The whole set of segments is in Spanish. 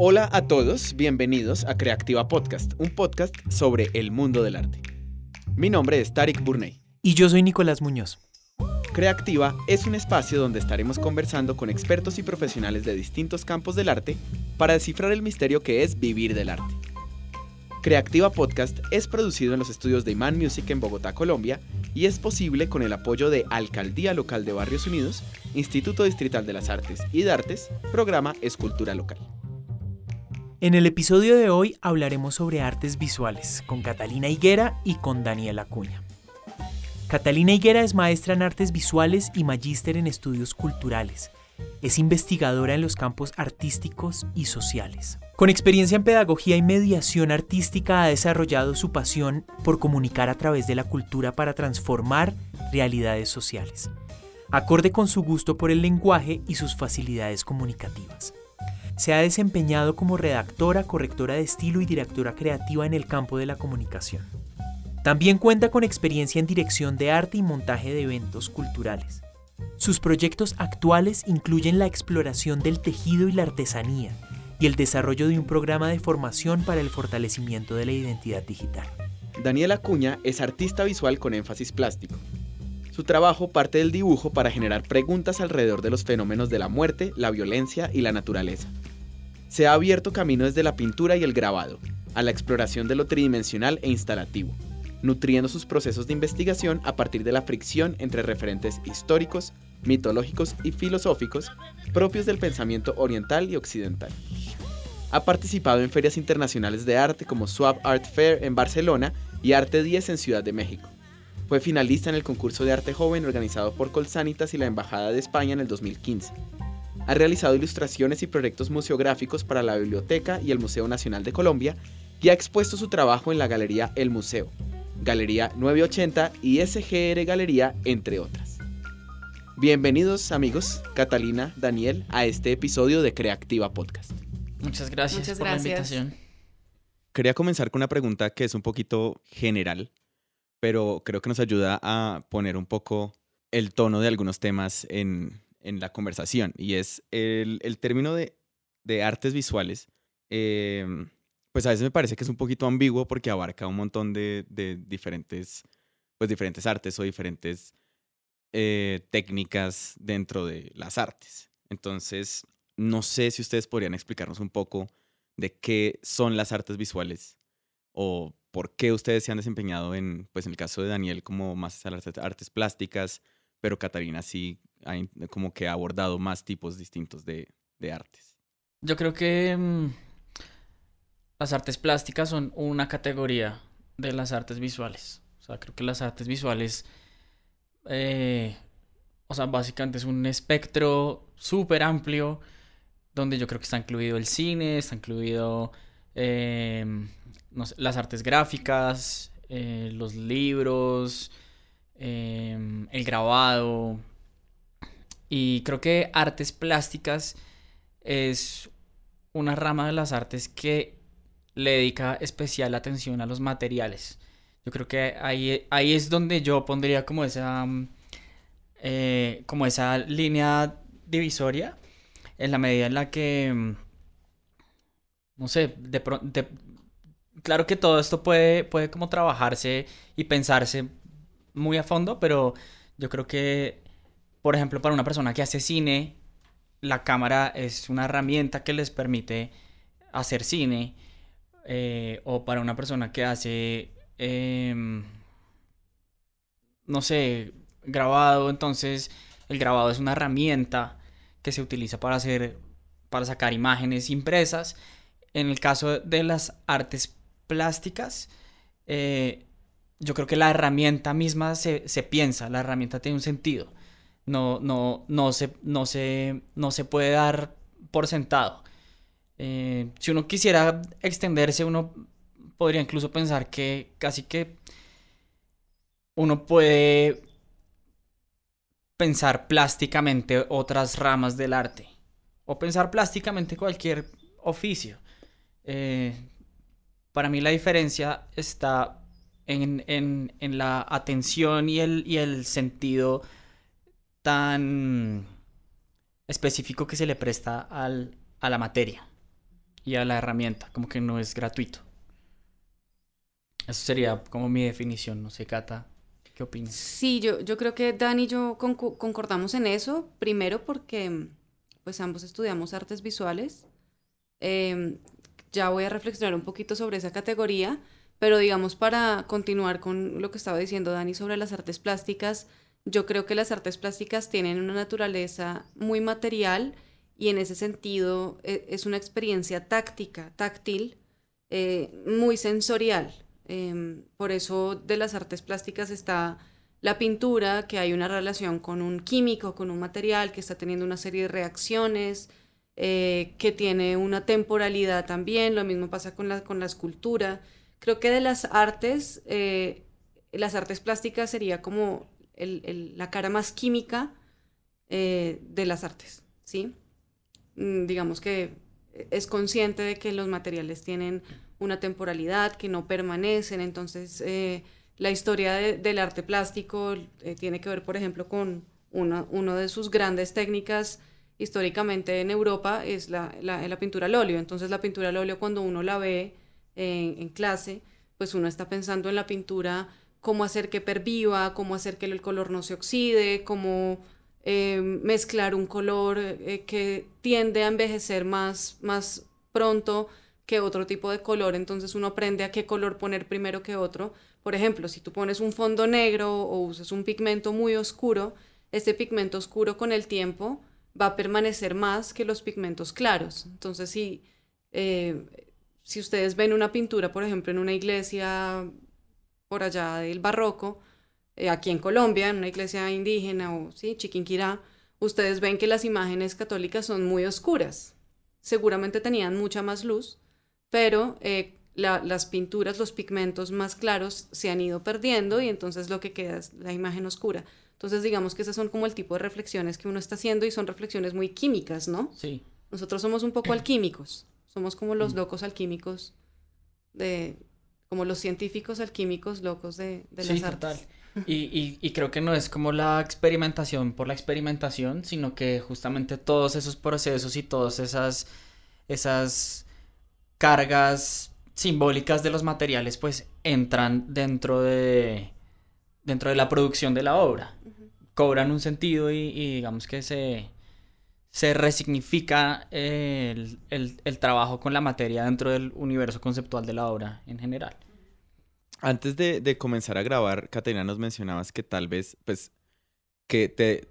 Hola a todos, bienvenidos a Creativa Podcast, un podcast sobre el mundo del arte. Mi nombre es Tarik Burney. Y yo soy Nicolás Muñoz. Creativa es un espacio donde estaremos conversando con expertos y profesionales de distintos campos del arte para descifrar el misterio que es vivir del arte. Creativa Podcast es producido en los estudios de Iman Music en Bogotá, Colombia, y es posible con el apoyo de Alcaldía Local de Barrios Unidos, Instituto Distrital de las Artes y de Artes, programa Escultura Local. En el episodio de hoy hablaremos sobre artes visuales con Catalina Higuera y con Daniela Acuña. Catalina Higuera es maestra en artes visuales y magíster en estudios culturales. Es investigadora en los campos artísticos y sociales. Con experiencia en pedagogía y mediación artística ha desarrollado su pasión por comunicar a través de la cultura para transformar realidades sociales, acorde con su gusto por el lenguaje y sus facilidades comunicativas. Se ha desempeñado como redactora, correctora de estilo y directora creativa en el campo de la comunicación. También cuenta con experiencia en dirección de arte y montaje de eventos culturales. Sus proyectos actuales incluyen la exploración del tejido y la artesanía y el desarrollo de un programa de formación para el fortalecimiento de la identidad digital. Daniela Acuña es artista visual con énfasis plástico. Su trabajo parte del dibujo para generar preguntas alrededor de los fenómenos de la muerte, la violencia y la naturaleza. Se ha abierto camino desde la pintura y el grabado, a la exploración de lo tridimensional e instalativo, nutriendo sus procesos de investigación a partir de la fricción entre referentes históricos, mitológicos y filosóficos propios del pensamiento oriental y occidental. Ha participado en ferias internacionales de arte como Swap Art Fair en Barcelona y Arte 10 en Ciudad de México. Fue finalista en el concurso de arte joven organizado por Colsanitas y la Embajada de España en el 2015. Ha realizado ilustraciones y proyectos museográficos para la Biblioteca y el Museo Nacional de Colombia y ha expuesto su trabajo en la Galería El Museo, Galería 980 y SGR Galería, entre otras. Bienvenidos amigos, Catalina, Daniel, a este episodio de Creativa Podcast. Muchas gracias Muchas por gracias. la invitación. Quería comenzar con una pregunta que es un poquito general, pero creo que nos ayuda a poner un poco el tono de algunos temas en, en la conversación. Y es el, el término de, de artes visuales. eh, pues a veces me parece que es un poquito ambiguo porque abarca un montón de, de diferentes, pues diferentes artes o diferentes eh, técnicas dentro de las artes. Entonces, no sé si ustedes podrían explicarnos un poco de qué son las artes visuales o por qué ustedes se han desempeñado en, pues en el caso de Daniel, como más a las artes plásticas, pero Catarina sí como que ha abordado más tipos distintos de, artes. Yo creo que mm, las artes plásticas son una categoría de las artes visuales. O sea, creo que las artes visuales, eh, o sea, básicamente es un espectro súper amplio donde yo creo que está incluido el cine, está incluido eh, las artes gráficas, eh, los libros, eh, el grabado. Y creo que artes plásticas es una rama de las artes que le dedica especial atención a los materiales. Yo creo que ahí, ahí es donde yo pondría como esa, mm, eh, como esa línea divisoria en la medida en la que, mm, no sé, de pronto, claro que todo esto puede, puede como trabajarse y pensarse muy a fondo, pero yo creo que, por ejemplo, para una persona que hace cine, la cámara es una herramienta que les permite hacer cine. eh, o para una persona que hace, em, no sé, grabado, entonces el grabado es una herramienta que se utiliza para hacer, para sacar imágenes impresas. En el caso de las artes plásticas, eh, yo creo que la herramienta misma se, se piensa, la herramienta tiene un sentido. No, no, no, se, no, se, no se puede dar por sentado. Eh, si uno quisiera extenderse, uno podría incluso pensar que casi que uno puede pensar plásticamente otras ramas del arte o pensar plásticamente cualquier oficio. Eh, para mí la diferencia está en, en- en la atención y el, y el sentido tan específico que se le presta al- a la materia. y a la herramienta, como que no es gratuito. Eso sería como mi definición, no sé, Cata, ¿qué opinas? Sí, yo, yo creo que Dani y yo concordamos en eso, primero porque pues ambos estudiamos artes visuales. Em, ya voy a reflexionar un poquito sobre esa categoría, pero digamos para continuar con lo que estaba diciendo Dani sobre las artes plásticas, yo creo que las artes plásticas tienen una naturaleza muy material y en ese sentido e, es una experiencia táctica, táctil, eh, muy sensorial. Em, por eso de las artes plásticas está la pintura, que hay una relación con un químico, con un material que está teniendo una serie de reacciones, eh, que tiene una temporalidad también, lo mismo pasa con la, con la escultura. Creo que de las artes, eh, las artes plásticas sería como la cara más química eh, de las artes, ¿sí? Mm, digamos que es consciente de que los materiales tienen una temporalidad, que no permanecen, entonces la historia del arte plástico tiene que ver, por ejemplo, con una, una de sus grandes técnicas históricamente en Europa es la, la, pintura al óleo. Entonces la pintura al óleo cuando uno la ve en, clase, pues uno está pensando en la pintura, cómo hacer que perviva, cómo hacer que el color no se oxide, cómo eh, mezclar un color que tiende a envejecer más, más pronto que otro tipo de color, entonces uno aprende a qué color poner primero que otro. Por ejemplo, si tú pones un fondo negro o usas un pigmento muy oscuro, este pigmento oscuro con el tiempo va a permanecer más que los pigmentos claros. Entonces, si, eh, si ustedes ven una pintura, por ejemplo, en una iglesia por allá del barroco, eh, aquí en Colombia, en una iglesia indígena o sí, Chiquinquirá, ustedes ven que las imágenes católicas son muy oscuras. Seguramente tenían mucha más luz, pero eh, las pinturas, los pigmentos más claros se han ido perdiendo y entonces lo que queda es la imagen oscura. Entonces digamos que esas son como el tipo de reflexiones que uno está haciendo y son reflexiones muy químicas, ¿no? Sí. Nosotros somos un poco alquímicos, somos como los mm. locos alquímicos de, como los científicos alquímicos locos de, de las artes. Y, y, y, creo que no es como la experimentación por la experimentación, sino que justamente todos esos procesos y todas esas, esas cargas simbólicas de los materiales pues entran dentro de dentro de la producción de la obra cobran un sentido y, digamos que se se resignifica el, trabajo con la materia dentro del universo conceptual de la obra en general. Antes de, comenzar a grabar, Caterina, nos mencionabas que tal vez, pues, que te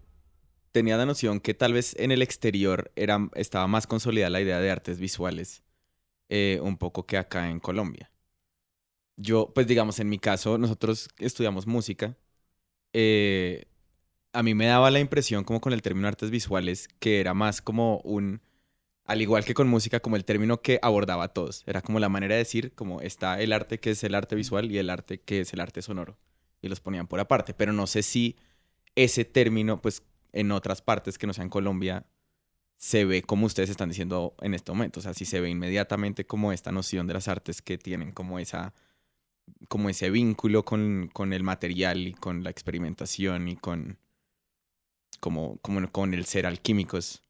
tenía la noción que tal vez en el exterior era, estaba más consolidada la idea de artes visuales eh, un poco que acá en Colombia. Yo, pues digamos, en mi caso, nosotros estudiamos música. Eh, a mí me daba la impresión, como con el término artes visuales, que era más como un, al igual que con música, como el término que abordaba a todos. Era como la manera de decir, como está el arte que es el arte visual y el arte que es el arte sonoro. Y los ponían por aparte. Pero no sé si ese término, pues en otras partes que no sean Colombia, se ve como ustedes están diciendo en este momento. O sea, si se ve inmediatamente como esta noción de las artes que tienen como esa como ese vínculo con, el material y con la experimentación y con como, como con el ser alquímicos.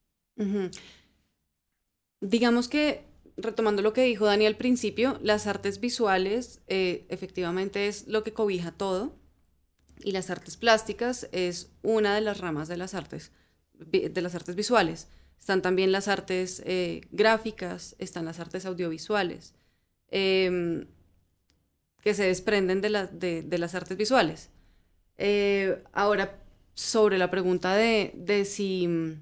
Digamos que, retomando lo que dijo Dani al principio, las artes visuales eh, efectivamente es lo que cobija todo y las artes plásticas es una de las ramas de las artes, de las artes visuales. Están también las artes eh, gráficas, están las artes audiovisuales, em, que se desprenden de, de, las artes visuales. Eh, ahora, sobre la pregunta de, de si,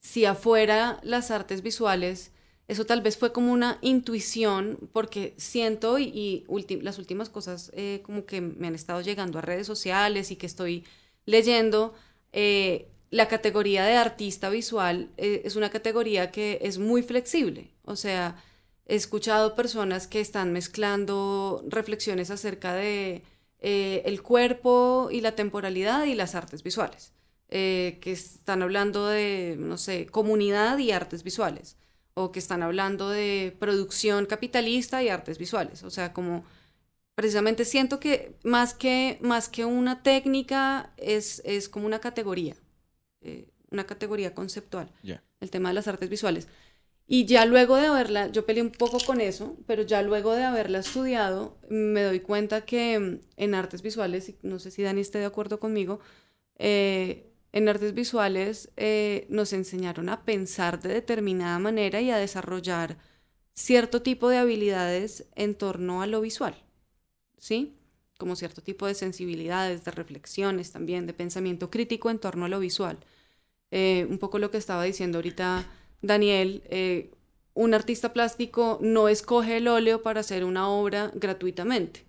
si afuera las artes visuales, eso tal vez fue como una intuición, porque siento y, las últimas cosas eh, como que me han estado llegando a redes sociales y que estoy leyendo, la categoría de artista visual eh, es una categoría que es muy flexible. O sea, he escuchado personas que están mezclando reflexiones acerca de eh, el cuerpo y la temporalidad y las artes visuales. Eh, que están hablando de, no sé, comunidad y artes visuales. O que están hablando de producción capitalista y artes visuales. O sea, como precisamente siento que más que, más que una técnica es, es como una categoría. Eh, una categoría conceptual, el tema de las artes visuales. Y ya luego de haberla, yo peleé un poco con eso, pero ya luego de haberla estudiado, me doy cuenta que mm, en artes visuales, no sé si Dani esté de acuerdo conmigo, eh, en artes visuales eh, nos enseñaron a pensar de determinada manera y a desarrollar cierto tipo de habilidades en torno a lo visual, ¿sí? Como cierto tipo de sensibilidades, de reflexiones también, de pensamiento crítico en torno a lo visual. Eh, un poco lo que estaba diciendo ahorita Daniel, eh, un artista plástico no escoge el óleo para hacer una obra gratuitamente.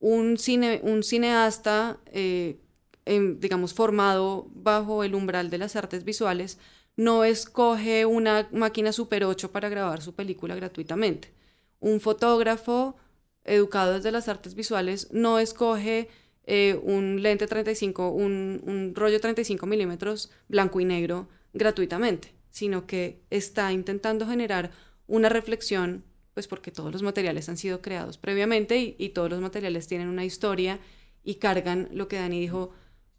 Un, cine, un cineasta, eh, digamos, formado bajo el umbral de las artes visuales, no escoge una máquina Super 8 para grabar su película gratuitamente. Un fotógrafo educado desde las artes visuales no escoge eh, un lente 35, un, un rollo 35 milímetros blanco y negro gratuitamente, sino que está intentando generar una reflexión, pues porque todos los materiales han sido creados previamente y, todos los materiales tienen una historia y cargan lo que Dani dijo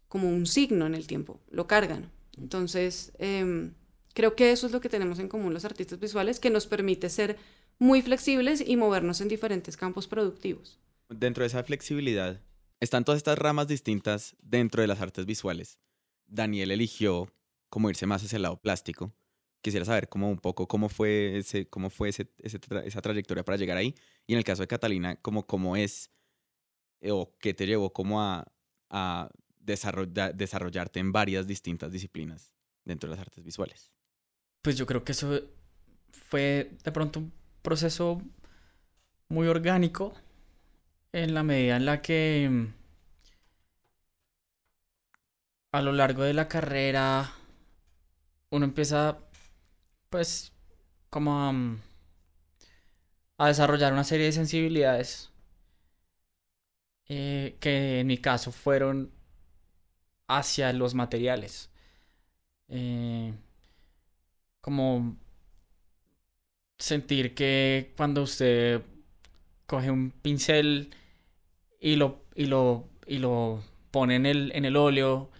como un signo en el tiempo, lo cargan. Entonces, eh, creo que eso es lo que tenemos en común los artistas visuales, que nos permite ser muy flexibles y movernos en diferentes campos productivos. Dentro de esa flexibilidad, están todas estas ramas distintas dentro de las artes visuales. Daniel eligió como irse más hacia el lado plástico. Quisiera saber cómo un poco cómo fue, ese, cómo fue ese, esa trayectoria para llegar ahí. Y en el caso de Catalina, cómo, cómo es eh, o qué te llevó como a, a desarrollarte en varias distintas disciplinas dentro de las artes visuales. Pues yo creo que eso fue de pronto un proceso muy orgánico en la medida en la que mm, a lo largo de la carrera uno empieza pues como a, mm, a desarrollar una serie de sensibilidades eh, que en mi caso fueron hacia los materiales. Eh, como sentir que cuando usted coge un pincel y lo, y lo, y lo pone en el, en el óleo,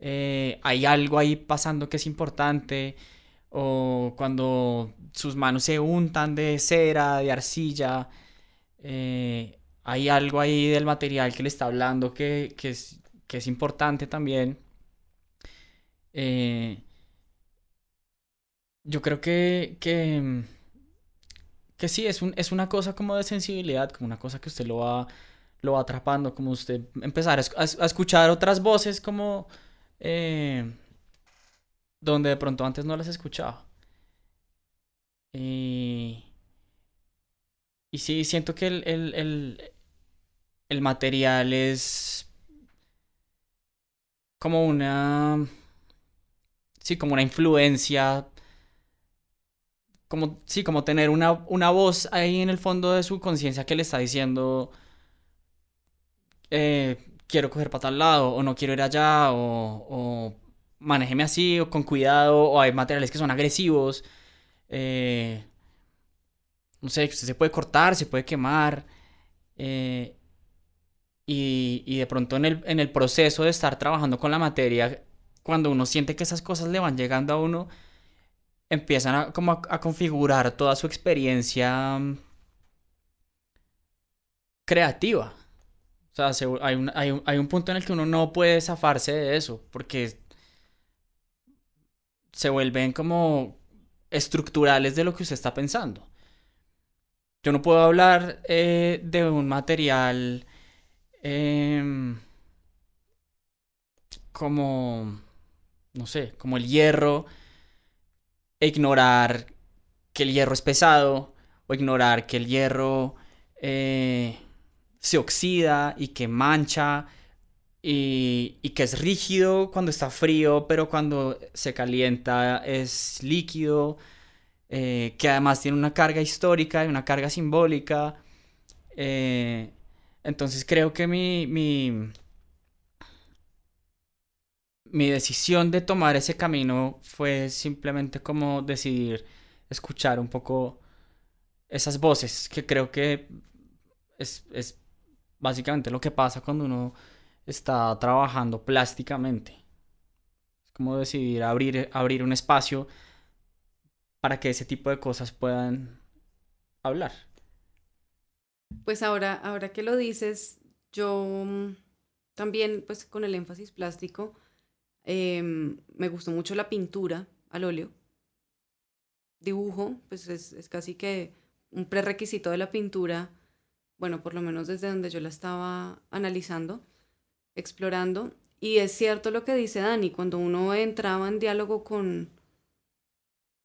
eh, hay algo ahí pasando que es importante, o cuando sus manos se untan de cera, de arcilla, eh, hay algo ahí del material que le está hablando que, que, es, que es importante también. Eh, yo creo que, que, que sí, es, un, es una cosa como de sensibilidad, como una cosa que usted lo va lo va atrapando, como usted empezar a, escuchar otras voces como eh, donde de pronto antes no las escuchaba. Y, y sí, siento que el, el, el, material es como una, sí, como una influencia como, sí, como tener una, una voz ahí en el fondo de su conciencia que le está diciendo, eh, quiero coger para tal lado, o no quiero ir allá, o manéjeme así, o con cuidado, o hay materiales que son agresivos. Eh, no sé, usted se puede cortar, se puede quemar. Eh, y, y, de pronto en el, en el proceso de estar trabajando con la materia, cuando uno siente que esas cosas le van llegando a uno, empiezan a, como a configurar toda su experiencia mm, creativa sea, hay un, hay, un, hay un punto en el que uno no puede zafarse de eso, porque se vuelven como estructurales de lo que usted está pensando. Yo no puedo hablar eh, de un material em, como, no sé, como el hierro, e ignorar que el hierro es pesado, o ignorar que el hierro eh, se oxida y que mancha y, que es rígido cuando está frío, pero cuando se calienta es líquido, eh, que además tiene una carga histórica y una carga simbólica. Eh, entonces creo que mi, mi, mi decisión de tomar ese camino fue simplemente como decidir escuchar un poco esas voces que creo que es, es básicamente lo que pasa cuando uno está trabajando plásticamente. Es como decidir abrir, abrir un espacio para que ese tipo de cosas puedan hablar. Pues ahora, ahora que lo dices, yo mm, también, pues con el énfasis plástico, em, me gustó mucho la pintura al óleo. Dibujo, pues es, es casi que un prerequisito de la pintura, bueno, por lo menos desde donde yo la estaba analizando, explorando. Y es cierto lo que dice Dani, cuando uno entraba en diálogo con,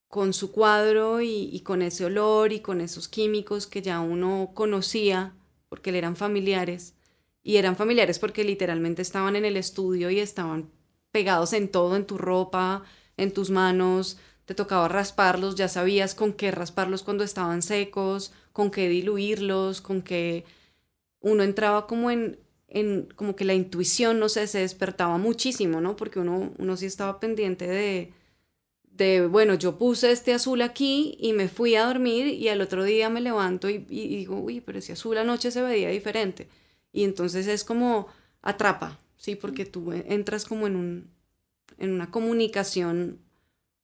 con su cuadro y, con ese olor y con esos químicos que ya uno conocía porque le eran familiares. Y eran familiares porque literalmente estaban en el estudio y estaban pegados en todo, en tu ropa, en tus manos, te tocaba rasparlos, ya sabías con qué rasparlos cuando estaban secos, con qué diluirlos, con qué uno entraba como en, como que la intuición, no sé, se despertaba muchísimo, ¿no? Porque uno, uno sí estaba pendiente de, de, bueno, yo puse este azul aquí y me fui a dormir y al otro día me levanto y, digo, uy, pero ese azul anoche se veía diferente. Y entonces es como atrapa, ¿sí? Porque tú entras como en, un, en una comunicación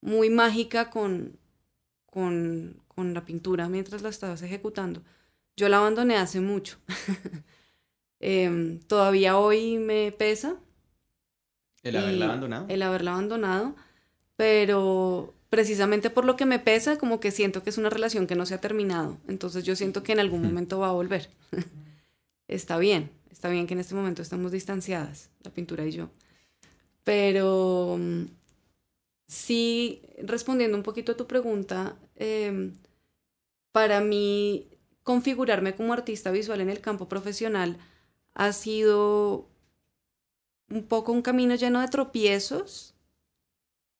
muy mágica con, con, con la pintura mientras la estabas ejecutando. Yo la abandoné hace mucho. Em, todavía hoy me pesa. ¿El haberla abandonado? El haberla abandonado pero precisamente por lo que me pesa, como que siento que es una relación que no se ha terminado. Entonces yo siento que en algún momento va a volver. está bien, está bien que en este momento estamos distanciadas, la pintura y yo. Pero mm, sí, respondiendo un poquito a tu pregunta, em, para mí configurarme como artista visual en el campo profesional ha sido un poco un camino lleno de tropiezos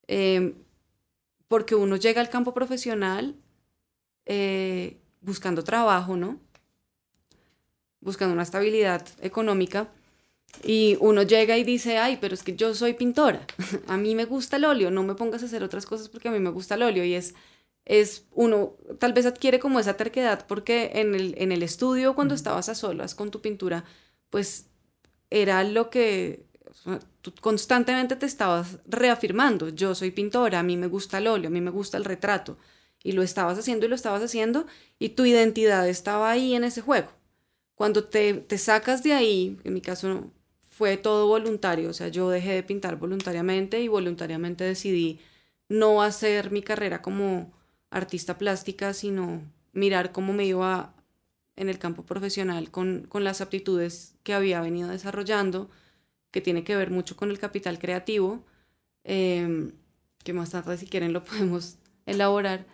Em, porque uno llega al campo profesional eh, buscando trabajo, ¿no? Buscando una estabilidad económica. Y uno llega y dice, ay, pero es que yo soy pintora, a mí me gusta el óleo, no me pongas a hacer otras cosas porque a mí me gusta el óleo. Y es, es uno tal vez adquiere como esa terquedad porque en el, en el estudio cuando estabas a solas con tu pintura, pues era lo que constantemente te estabas reafirmando, yo soy pintora, a mí me gusta el óleo, a mí me gusta el retrato, y lo estabas haciendo y lo estabas haciendo, y tu identidad estaba ahí en ese juego. Cuando te, te sacas de ahí, en mi caso fue todo voluntario, o sea, yo dejé de pintar voluntariamente y voluntariamente decidí no hacer mi carrera como artista plástica, sino mirar cómo me iba en el campo profesional con, con las aptitudes que había venido desarrollando que tiene que ver mucho con el capital creativo, em, que más tarde si quieren lo podemos elaborar,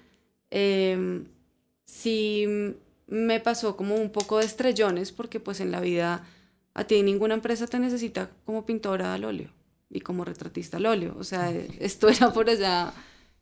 eh, sí me pasó como un poco de estrellones porque pues en la vida a ti ninguna empresa te necesita como pintora al óleo y como retratista al óleo. O sea, esto era por allá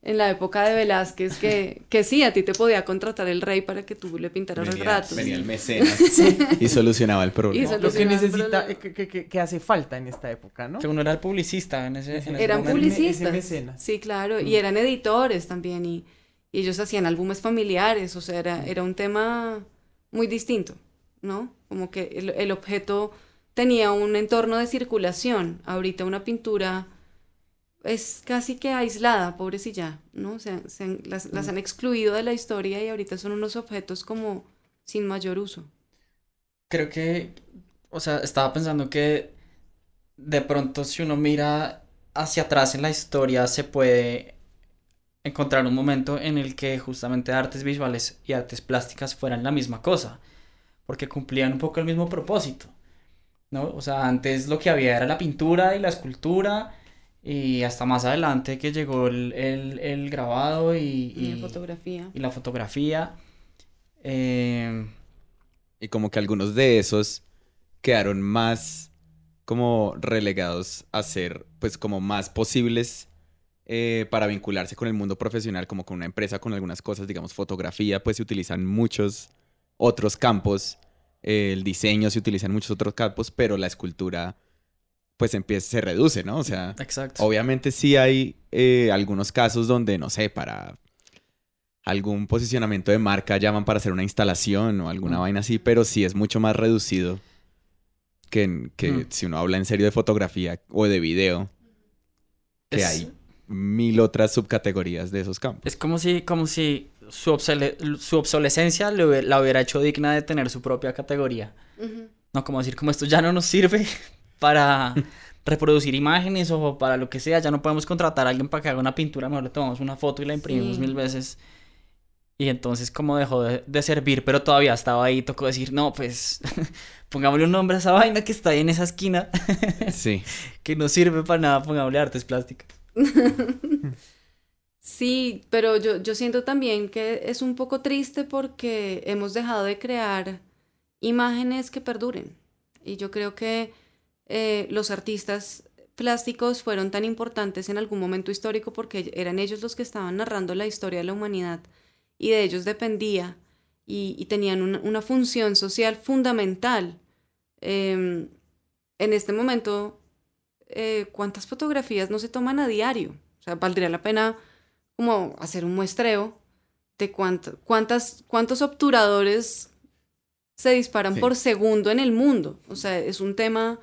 en la época de Velázquez, que, que sí, a ti te podía contratar el rey para que tú le pintaras retratos. Venía el mecenas y solucionaba el problema. Lo que necesita, que, que, hace falta en esta época, ¿no? Que uno era el publicista en ese, en Eran publicistas. Sí, claro, y mm. eran editores también, y, ellos hacían álbumes familiares, o sea, era, era un tema muy distinto, ¿no? Como que el, el objeto tenía un entorno de circulación. Ahorita una pintura es casi que aislada, pobrecilla, ¿no? O sea, las, las, han excluido de la historia y ahorita son unos objetos como sin mayor uso. Creo que, o sea, estaba pensando que de pronto si uno mira hacia atrás en la historia se puede encontrar un momento en el que justamente artes visuales y artes plásticas fueran la misma cosa, porque cumplían un poco el mismo propósito, ¿no? O sea, antes lo que había era la pintura y la escultura, y hasta más adelante que llegó el, el, grabado y, y, la fotografía. Y la fotografía. Eh, y como que algunos de esos quedaron más como relegados a ser pues como más posibles eh, para vincularse con el mundo profesional, como con una empresa, con algunas cosas, digamos fotografía, pues se utilizan muchos otros campos, el diseño se utiliza en muchos otros campos, pero la escultura pues empieza, se reduce, ¿no? O sea, obviamente sí hay eh, algunos casos donde, no sé, para algún posicionamiento de marca llaman para hacer una instalación o alguna vaina así, pero sí es mucho más reducido que, que si uno habla en serio de fotografía o de video que hay. mil otras subcategorías de esos campos. Es como si, como si su, obsolescencia la hubiera hecho digna de tener su propia categoría. No, como decir, como esto ya no nos sirve para reproducir imágenes o para lo que sea, ya no podemos contratar a alguien para que haga una pintura, mejor le tomamos una foto y la imprimimos mil veces. Y entonces como dejó de, servir, pero todavía estaba ahí, tocó decir, no, pues pongámosle un nombre a esa vaina que está ahí en esa esquina. sí. que no sirve para nada, pongámosle artes plásticas. sí, pero yo, yo siento también que es un poco triste porque hemos dejado de crear imágenes que perduren. Y yo creo que eh, los artistas plásticos fueron tan importantes en algún momento histórico porque eran ellos los que estaban narrando la historia de la humanidad y de ellos dependía y, tenían una, función social fundamental. Em, en este momento, eh, ¿cuántas fotografías no se toman a diario? O sea, valdría la pena como hacer un muestreo de cuántas, cuántos obturadores se disparan por segundo en el mundo. O sea, es un tema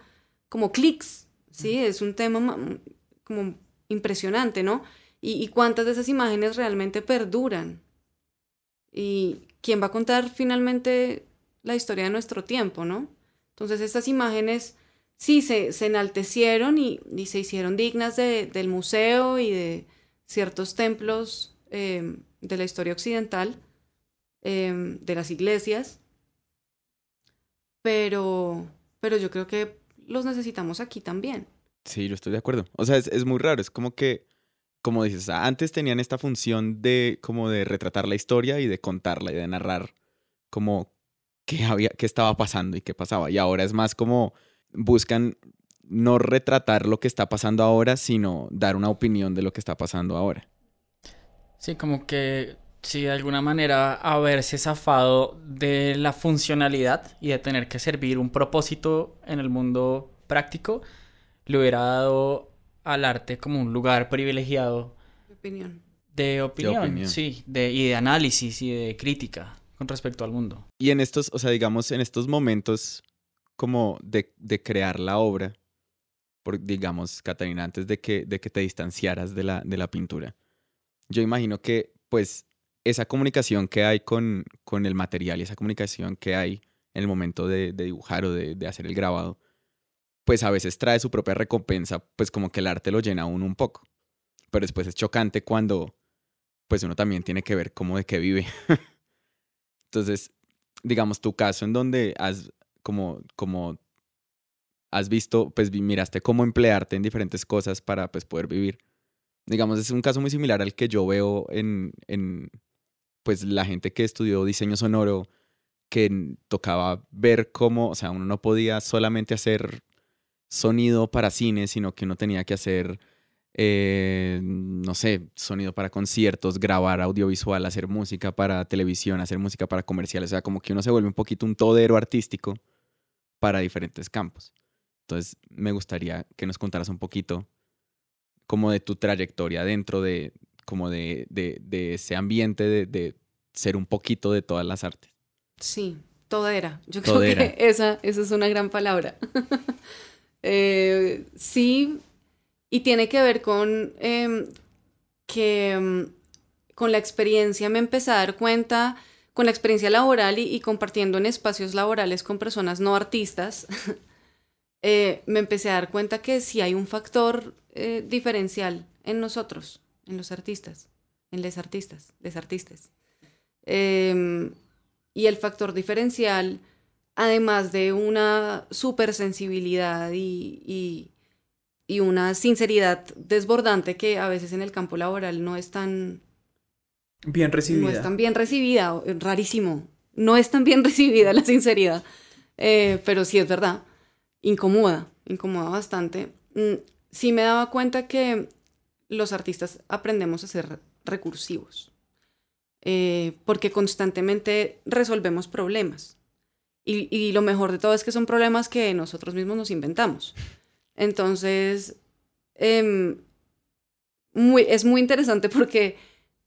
como clics, ¿sí? Es un tema como impresionante, ¿no? y cuántas de esas imágenes realmente perduran. Y quién va a contar finalmente la historia de nuestro tiempo, ¿no? Entonces estas imágenes sí se, enaltecieron y, se hicieron dignas del museo y de ciertos templos em, de la historia occidental, em, de las iglesias, pero, pero yo creo que los necesitamos aquí también. Sí, yo estoy de acuerdo. O sea, es, es muy raro, es como que como dices, antes tenían esta función de como de retratar la historia y de contarla y de narrar como qué había, qué estaba pasando y qué pasaba. Y ahora es más como buscan no retratar lo que está pasando ahora, sino dar una opinión de lo que está pasando ahora. Sí, como que si de alguna manera haberse zafado de la funcionalidad y de tener que servir un propósito en el mundo práctico, le hubiera dado al arte como un lugar privilegiado. De opinión. De opinión, sí, de, y de análisis y de crítica con respecto al mundo. Y en estos, o sea, digamos, en estos momentos como de, de crear la obra, por, digamos, Catalina, antes de que, de que te distanciaras de la, de la pintura, yo imagino que, pues, esa comunicación que hay con, con el material y esa comunicación que hay en el momento de, de dibujar o de, de hacer el grabado, pues a veces trae su propia recompensa, pues como que el arte lo llena a uno un poco. Pero después es chocante cuando, pues uno también tiene que ver cómo de qué vive. Entonces, digamos, tu caso en donde has, como, como, has visto, pues miraste cómo emplearte en diferentes cosas para, pues, poder vivir. Digamos, es un caso muy similar al que yo veo en, en pues, la gente que estudió diseño sonoro, que tocaba ver cómo, o sea, uno no podía solamente hacer sonido para cine, sino que uno tenía que hacer, eh, no sé, sonido para conciertos, grabar audiovisual, hacer música para televisión, hacer música para comerciales. O sea, como que uno se vuelve un poquito un todero artístico para diferentes campos. Entonces, me gustaría que nos contaras un poquito como de tu trayectoria dentro de, como de, de, ese ambiente de, de, ser un poquito de todas las artes. Sí, todera. Yo creo que esa, esa es una gran palabra. Eh, sí, y tiene que ver con em, que em, con la experiencia me empecé a dar cuenta, con la experiencia laboral y, compartiendo en espacios laborales con personas no artistas, eh, me empecé a dar cuenta que sí hay un factor eh, diferencial en nosotros, en los artistas, en les artistas, les artistas. Em, y el factor diferencial además de una supersensibilidad y, y, y una sinceridad desbordante que a veces en el campo laboral no es tan bien recibida. No es tan bien recibida, rarísimo. No es tan bien recibida la sinceridad, eh, pero sí es verdad, incomoda, incomoda bastante. Mm, sí me daba cuenta que los artistas aprendemos a ser recursivos, eh, porque constantemente resolvemos problemas. Y, lo mejor de todo es que son problemas que nosotros mismos nos inventamos. Entonces, em, muy, es muy interesante porque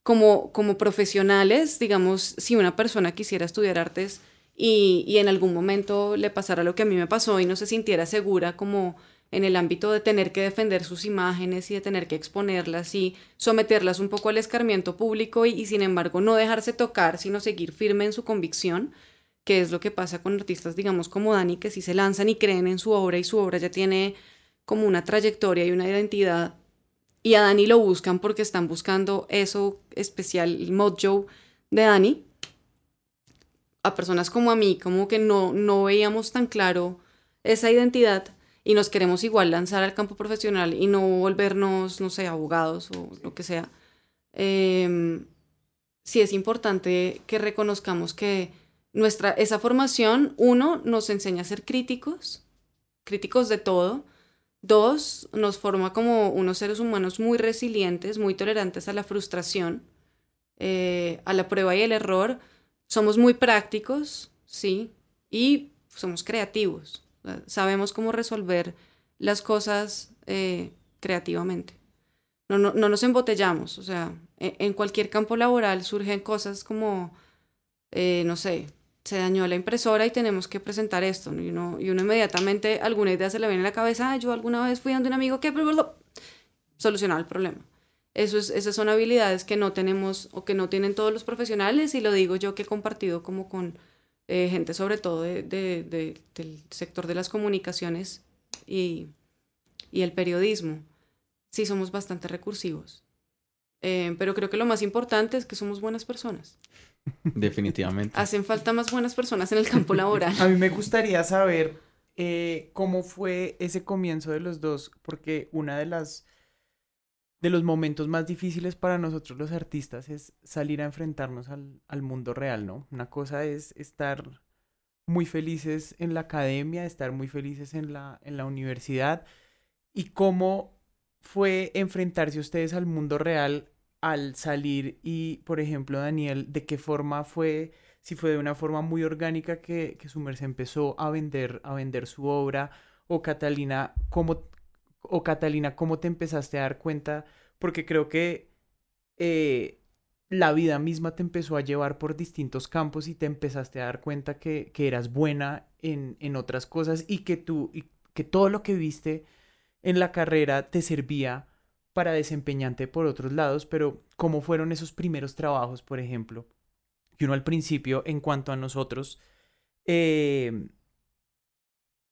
como, como profesionales, digamos, si una persona quisiera estudiar artes y, y, en algún momento le pasara lo que a mí me pasó y no se sintiera segura como en el ámbito de tener que defender sus imágenes y de tener que exponerlas y someterlas un poco al escarmiento público y, sin embargo no dejarse tocar, sino seguir firme en su convicción, que es lo que pasa con artistas, digamos, como Dani, que sí se lanzan y creen en su obra y su obra ya tiene como una trayectoria y una identidad. Y a Dani lo buscan porque están buscando eso especial, el mojo de Dani. A personas como a mí, como que no, no veíamos tan claro esa identidad y nos queremos igual lanzar al campo profesional y no volvernos, no sé, abogados o lo que sea, eh, sí es importante que reconozcamos que nuestra, esa formación, uno, nos enseña a ser críticos, críticos de todo, dos, nos forma como unos seres humanos muy resilientes, muy tolerantes a la frustración, eh, a la prueba y el error, somos muy prácticos, sí, y somos creativos. Sabemos cómo resolver las cosas eh, creativamente. No, no, no, nos embotellamos, o sea, e, en, cualquier campo laboral surgen cosas como, eh, no sé, se dañó la impresora y tenemos que presentar esto, y, uno, inmediatamente alguna idea se le viene a la cabeza, yo alguna vez fui dando un amigo que solucionar el problema. Eso es, esas son habilidades que no tenemos o que no tienen todos los profesionales y lo digo yo que he compartido como con eh, gente sobre todo de, del sector de las comunicaciones y, y, el periodismo, sí somos bastante recursivos. Eh, pero creo que lo más importante es que somos buenas personas. Definitivamente. Hacen falta más buenas personas en el campo laboral. A mí me gustaría saber eh, cómo fue ese comienzo de los dos, porque una de las de los momentos más difíciles para nosotros los artistas es salir a enfrentarnos al, mundo real, ¿no? Una cosa es estar muy felices en la academia, estar muy felices en la, en la universidad. Y cómo fue enfrentarse ustedes al mundo real al salir y, por ejemplo, Daniel, de qué forma fue, si fue de una forma muy orgánica que, que su merced empezó a vender, a vender su obra, o Catalina, cómo o Catalina, ¿cómo te empezaste a dar cuenta? Porque creo que eh, la vida misma te empezó a llevar por distintos campos y te empezaste a dar cuenta que, eras buena en, en, otras cosas y que tú, y que todo lo que viste en la carrera te servía para desempeñarte por otros lados, pero ¿cómo fueron esos primeros trabajos, por ejemplo? Que uno al principio, en cuanto a nosotros, eh,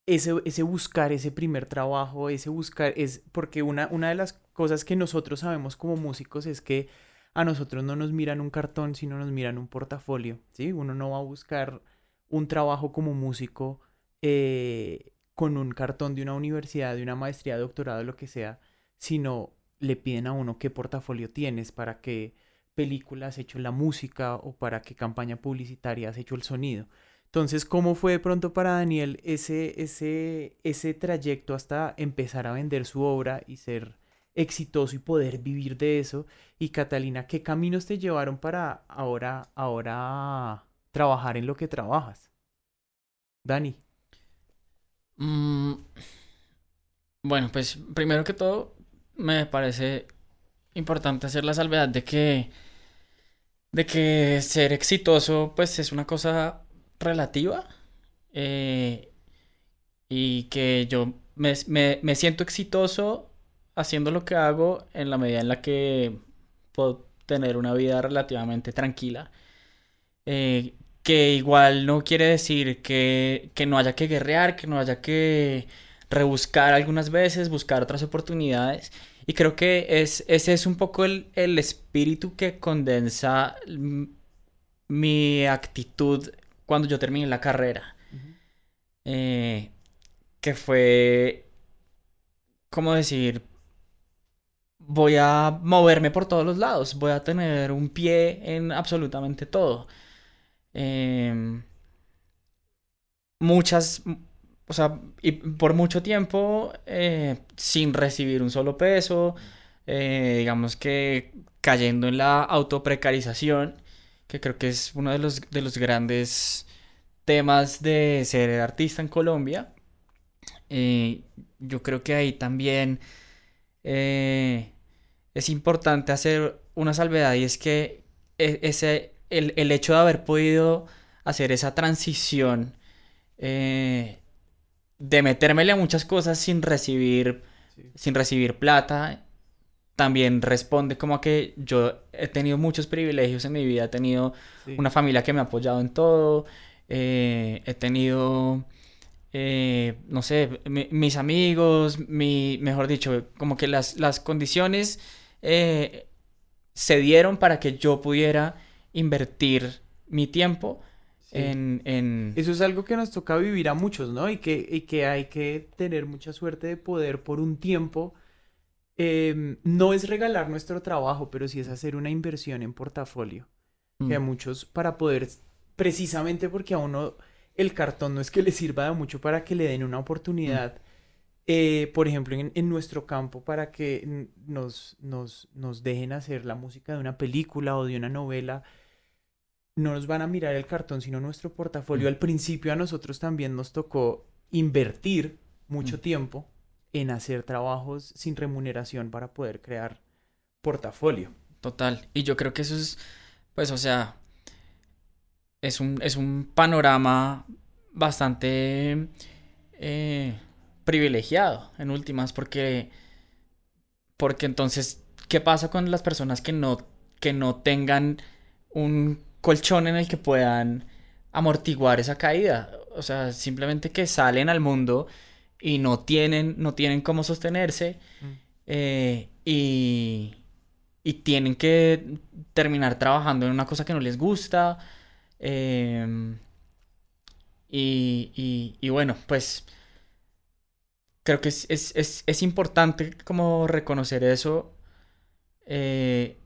ese, buscar ese primer trabajo, ese buscar, es porque una, una de las cosas que nosotros sabemos como músicos es que a nosotros no nos miran un cartón, sino nos miran un portafolio, ¿sí? Uno no va a buscar un trabajo como músico eh, con un cartón de una universidad, de una maestría, doctorado, lo que sea, sino le piden a uno qué portafolio tienes, para qué película has hecho la música o para qué campaña publicitaria has hecho el sonido. Entonces, ¿cómo fue de pronto para Daniel ese, ese, ese trayecto hasta empezar a vender su obra y ser exitoso y poder vivir de eso? Y Catalina, ¿qué caminos te llevaron para ahora, ahora trabajar en lo que trabajas? Dani. Mm, bueno, pues primero que todo, me parece importante hacer la salvedad de que, de que ser exitoso, pues es una cosa relativa eh, y que yo me, siento exitoso haciendo lo que hago en la medida en la que puedo tener una vida relativamente tranquila. Eh, que igual no quiere decir que, no haya que guerrear, que no haya que rebuscar algunas veces, buscar otras oportunidades. Y creo que es, ese es un poco el, el espíritu que condensa mi actitud cuando yo terminé la carrera. Eh, que fue, ¿cómo decir? Voy a moverme por todos los lados, voy a tener un pie en absolutamente todo. Em, muchas, o sea, y por mucho tiempo eh, sin recibir un solo peso, eh, digamos que cayendo en la autoprecarización que creo que es uno de los, de los grandes temas de ser artista en Colombia. Eh, yo creo que ahí también eh, es importante hacer una salvedad y es que e, ese, el, el hecho de haber podido hacer esa transición eh, de metérmele a muchas cosas sin recibir, sin recibir plata, también responde como a que yo he tenido muchos privilegios en mi vida, he tenido una familia que me ha apoyado en todo, eh, he tenido, eh, no sé, mis amigos, mi, mejor dicho, como que las, las condiciones eh, se dieron para que yo pudiera invertir mi tiempo en, en, Eso es algo que nos toca vivir a muchos, ¿no? Y que, y que hay que tener mucha suerte de poder por un tiempo Em, no es regalar nuestro trabajo, pero sí es hacer una inversión en portafolio. Que a mm. muchos, para poder, precisamente porque a uno el cartón no es que le sirva de mucho para que le den una oportunidad, mm. eh, por ejemplo, en, nuestro campo, para que nos, nos, nos dejen hacer la música de una película o de una novela, no nos van a mirar el cartón, sino nuestro portafolio. Mm. Al principio a nosotros también nos tocó invertir mucho tiempo en hacer trabajos sin remuneración para poder crear portafolio. Total. Y yo creo que eso es, pues, o sea, es un, es un panorama bastante eh, privilegiado en últimas, porque, porque entonces, ¿qué pasa con las personas que no, que no tengan un colchón en el que puedan amortiguar esa caída? O sea, simplemente que salen al mundo y no tienen, no tienen cómo sostenerse mm. eh, y, y, tienen que terminar trabajando en una cosa que no les gusta. Em, y, y, bueno, pues creo que es, es, es, es importante como reconocer eso. Eh,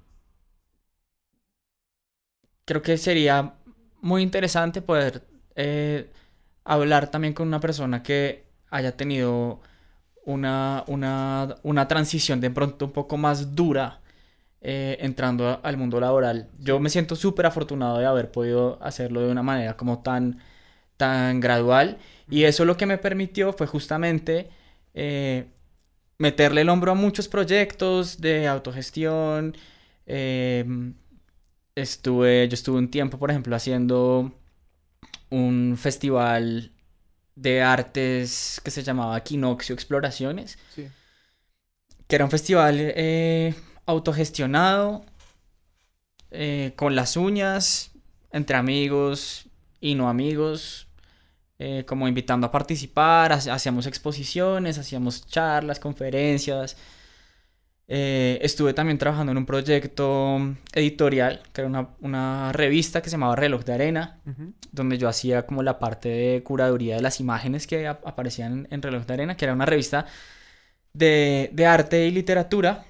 creo que sería muy interesante poder eh, hablar también con una persona que haya tenido una, una, una transición de pronto un poco más dura eh, entrando al mundo laboral. Yo me siento súper afortunado de haber podido hacerlo de una manera como tan, tan gradual y eso lo que me permitió fue justamente eh, meterle el hombro a muchos proyectos de autogestión. Em, estuve, yo estuve un tiempo, por ejemplo, haciendo un festival de artes que se llamaba Quinoxio Exploraciones. Que era un festival eh, autogestionado, eh, con las uñas, entre amigos y no amigos, eh, como invitando a participar, hacíamos exposiciones, hacíamos charlas, conferencias. Eh, estuve también trabajando en un proyecto editorial, que era una, revista que se llamaba Reloj de Arena, donde yo hacía como la parte de curaduría de las imágenes que aparecían en, Reloj de Arena, que era una revista de, arte y literatura.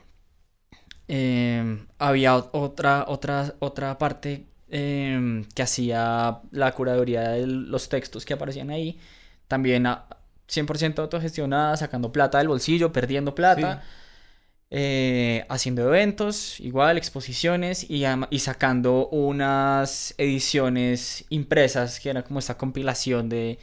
Em, había otra, otra, otra parte em, que hacía la curaduría de los textos que aparecían ahí, también 100% autogestionada, sacando plata del bolsillo, perdiendo plata. Eh, haciendo eventos, igual, exposiciones y, y, sacando unas ediciones impresas, que era como esta compilación de,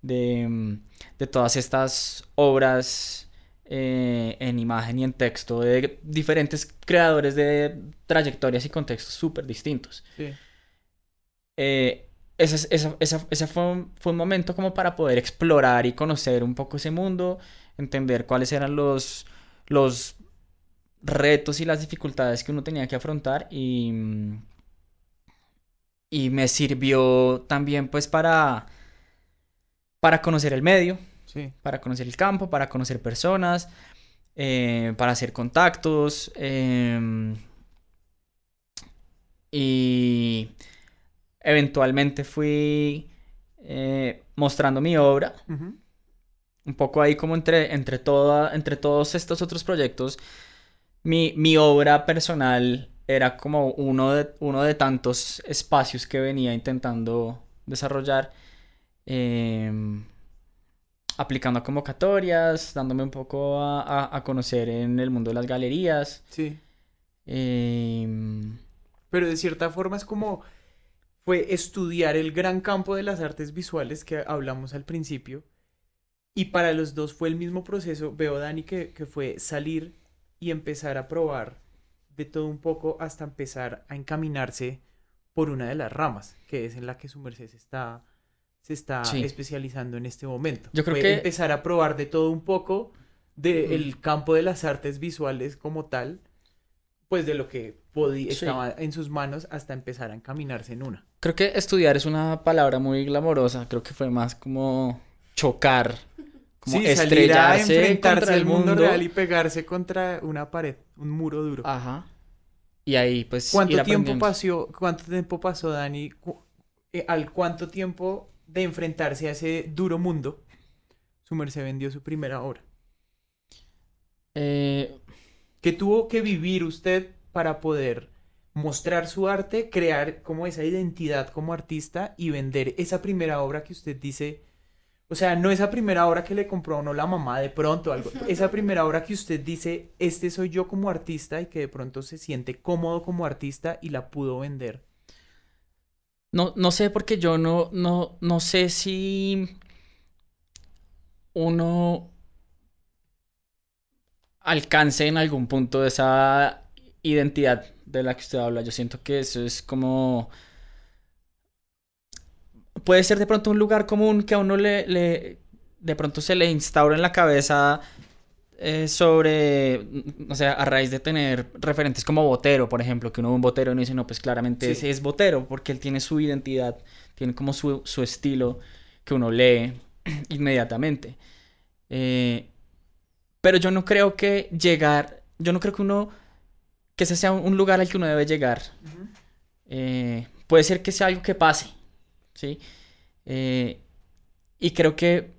de, mm, de todas estas obras eh, en imagen y en texto de diferentes creadores de trayectorias y contextos súper distintos. Eh, ese, esa, esa, esa fue, un, fue un momento como para poder explorar y conocer un poco ese mundo, entender cuáles eran los, los retos y las dificultades que uno tenía que afrontar y, y me sirvió también pues para, para conocer el medio, para conocer el campo, para conocer personas, eh, para hacer contactos em, y eventualmente fui eh, mostrando mi obra. Un poco ahí como entre, entre, toda, entre todos estos otros proyectos mi, obra personal era como uno de, uno de tantos espacios que venía intentando desarrollar, em, aplicando a convocatorias, dándome un poco a, conocer en el mundo de las galerías. Sí. Em, Pero de cierta forma es como fue estudiar el gran campo de las artes visuales que hablamos al principio. Y para los dos fue el mismo proceso. Veo, Dani, que, que fue salir y empezar a probar de todo un poco hasta empezar a encaminarse por una de las ramas, que es en la que su merced se está, se está Sí. especializando en este momento. Yo creo que- empezar a probar de todo un poco del campo de las artes visuales como tal, pues de lo que podía, Sí. estaba en sus manos hasta empezar a encaminarse en una. Creo que estudiar es una palabra muy glamorosa. Creo que fue más como chocar. Como sí, salir a estrellarse enfrentarse al mundo, mundo. real y pegarse contra una pared, un muro duro. Ajá. Y ahí, pues. ¿Cuánto tiempo pasó, cuánto tiempo pasó Dani cu- eh, al cuánto tiempo de enfrentarse a ese duro mundo su merced vendió su primera obra? Eh, ¿Qué tuvo que vivir usted para poder mostrar su arte, crear como esa identidad como artista y vender esa primera obra que usted dice, o sea, no esa primera obra que le compró a uno la mamá de pronto, algo, esa primera obra que usted dice, este soy yo como artista y que de pronto se siente cómodo como artista y la pudo vender? No, no sé porque yo no, no, no sé si uno alcance en algún punto esa identidad de la que usted habla. Yo siento que eso es como... Puede ser de pronto un lugar común que a uno le, le de pronto se le instaura en la cabeza eh, sobre, o sea, a raíz de tener referentes como Botero, por ejemplo, que uno ve un Botero y uno dice, no, pues claramente Sí. ese es Botero, porque él tiene su identidad, tiene como su, su estilo que uno lee inmediatamente. Eh, pero yo no creo que llegar, yo no creo que uno, que ese sea un, un lugar al que uno debe llegar. Eh, puede ser que sea algo que pase, ¿sí? Eh, y creo que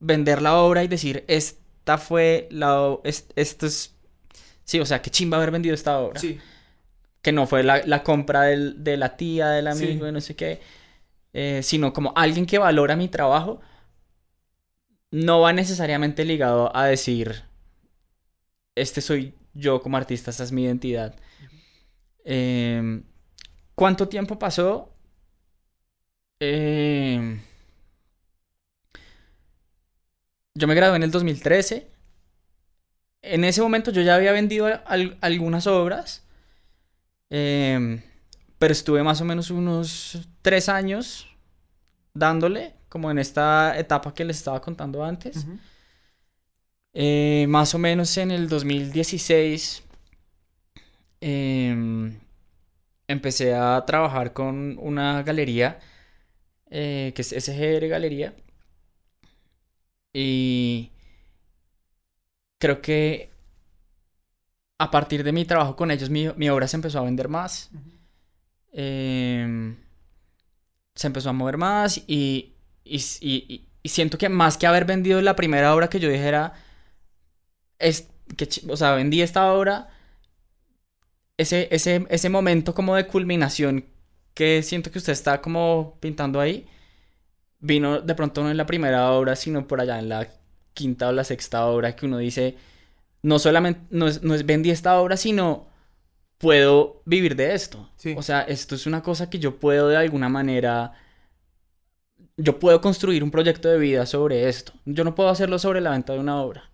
vender la obra y decir, esta fue la... es- esto es... Sí, o sea, qué chimba haber vendido esta obra. Sí. Que no fue la, la compra del- de la tía, del Sí. amigo, de no sé qué. eh, sino como alguien que valora mi trabajo. No va necesariamente ligado a decir, este soy yo como artista, esta es mi identidad. Em, ¿Cuánto tiempo pasó? Em, yo me gradué en el 2013. En ese momento yo ya había vendido al- algunas obras. em, pero estuve más o menos unos tres años dándole, como en esta etapa que les estaba contando antes. Eh, más o menos en el 2016 em, empecé a trabajar con una galería eh, que es SGR Galería. Y creo que a partir de mi trabajo con ellos mi, mi obra se empezó a vender más. Em, se empezó a mover más y, y, y- y siento que más que haber vendido la primera obra que yo dijera, es, que, o sea, vendí esta obra, ese, ese, ese momento como de culminación que siento que usted está como pintando ahí, vino de pronto no en la primera obra, sino por allá en la quinta o la sexta obra que uno dice, no solamente, no es, no es vendí esta obra, sino puedo vivir de esto. Sí. O sea, esto es una cosa que yo puedo de alguna manera, yo puedo construir un proyecto de vida sobre esto. Yo no puedo hacerlo sobre la venta de una obra,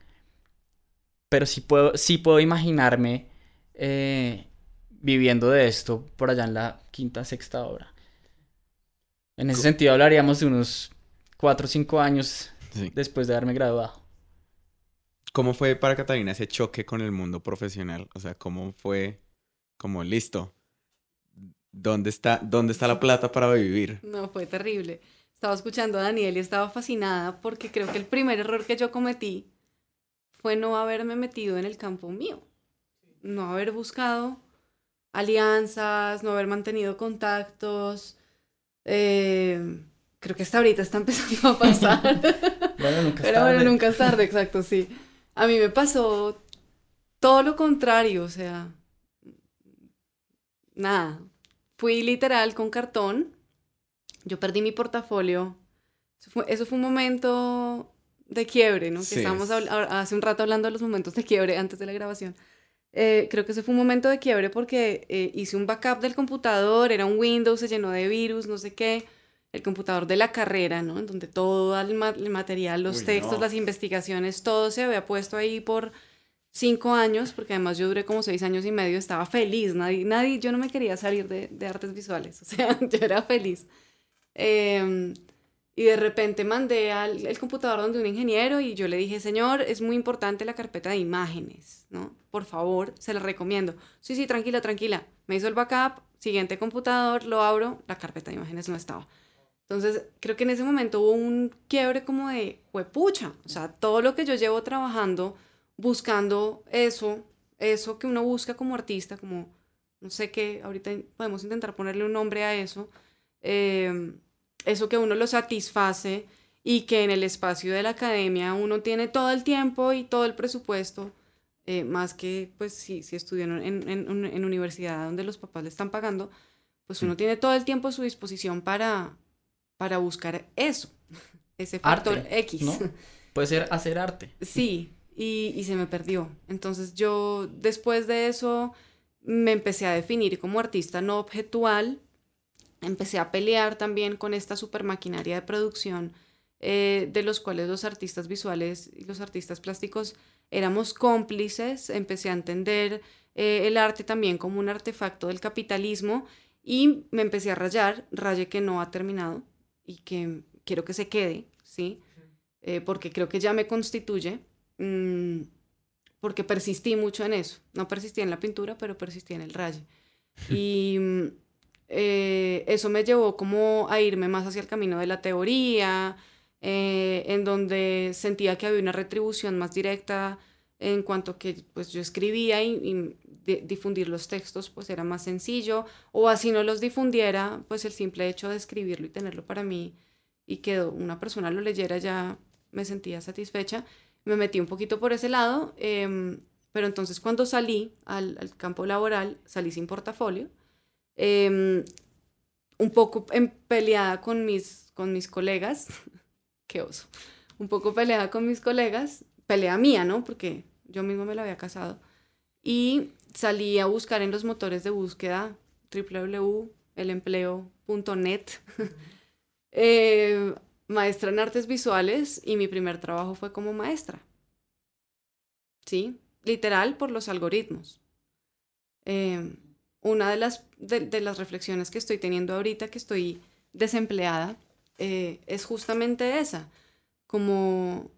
pero sí puedo, sí puedo imaginarme eh, viviendo de esto por allá en la quinta, sexta obra. En ese sentido hablaríamos de unos cuatro o cinco años Sí. después de haberme graduado. ¿Cómo fue para Catalina ese choque con el mundo profesional? O sea, ¿cómo fue como listo? ¿Dónde está, dónde está la plata para vivir? No, fue terrible. Estaba escuchando a Daniel y estaba fascinada porque creo que el primer error que yo cometí fue no haberme metido en el campo mío. No haber buscado alianzas, no haber mantenido contactos. Eh, creo que hasta ahorita está empezando a pasar. Bueno, nunca es Pero bueno, tarde. nunca es tarde, exacto, sí. A mí me pasó todo lo contrario, o sea, nada. Fui literal con cartón. Yo perdí mi portafolio. Eso fue, eso fue un momento de quiebre, ¿no? Que estábamos hace un rato hablando de los momentos de quiebre antes de la grabación. Eh, creo que ese fue un momento de quiebre porque eh, hice un backup del computador, era un Windows, se llenó de virus, no sé qué. El computador de la carrera, ¿no? En donde todo el, ma- el material, los Uy, textos, no. las investigaciones, todo se había puesto ahí por cinco años, porque además yo duré como seis años y medio, estaba feliz, nadie, nadie yo no me quería salir de, de artes visuales, o sea, yo era feliz. Em, Y de repente mandé al el computador donde un ingeniero y yo le dije, señor, es muy importante la carpeta de imágenes, ¿no? Por favor, se la recomiendo. Sí, sí, tranquila, tranquila. Me hizo el backup, siguiente computador, lo abro, la carpeta de imágenes no estaba. Entonces, creo que en ese momento hubo un quiebre como de, huepucha, o sea, todo lo que yo llevo trabajando, buscando eso, eso que uno busca como artista, como, no sé qué, ahorita podemos intentar ponerle un nombre a eso, eh, eso que uno lo satisface y que en el espacio de la academia uno tiene todo el tiempo y todo el presupuesto, eh, más que pues si, si estudió en, en, en, universidad donde los papás le están pagando, pues uno tiene todo el tiempo a su disposición para, para buscar eso, ese factor X. ¿no? Puede ser hacer arte. Sí, y, y se me perdió. Entonces yo después de eso me empecé a definir como artista no objetual empecé a pelear también con esta super maquinaria de producción eh, de los cuales los artistas visuales y los artistas plásticos éramos cómplices, empecé a entender eh, el arte también como un artefacto del capitalismo y me empecé a rayar, raye que no ha terminado y que quiero que se quede, ¿sí? Eh, porque creo que ya me constituye, mm, porque persistí mucho en eso, no persistí en la pintura, pero persistí en el raye. Y mm, eh, eso me llevó como a irme más hacia el camino de la teoría, eh, en donde sentía que había una retribución más directa en cuanto que pues yo escribía y, difundir los textos pues era más sencillo o así no los difundiera pues el simple hecho de escribirlo y tenerlo para mí y que una persona lo leyera ya me sentía satisfecha me metí un poquito por ese lado em, pero entonces cuando salí al, al campo laboral salí sin portafolio Em, un poco en peleada con mis, con mis colegas, qué oso, un poco peleada con mis colegas, pelea mía, ¿no? Porque yo mismo me la había casado. Y salí a buscar en los motores de búsqueda www.elempleo.net, eh, maestra en artes visuales y mi primer trabajo fue como maestra. ¿Sí? Literal por los algoritmos. Eh, una de las, de, las reflexiones que estoy teniendo ahorita, que estoy desempleada, eh, es justamente esa, como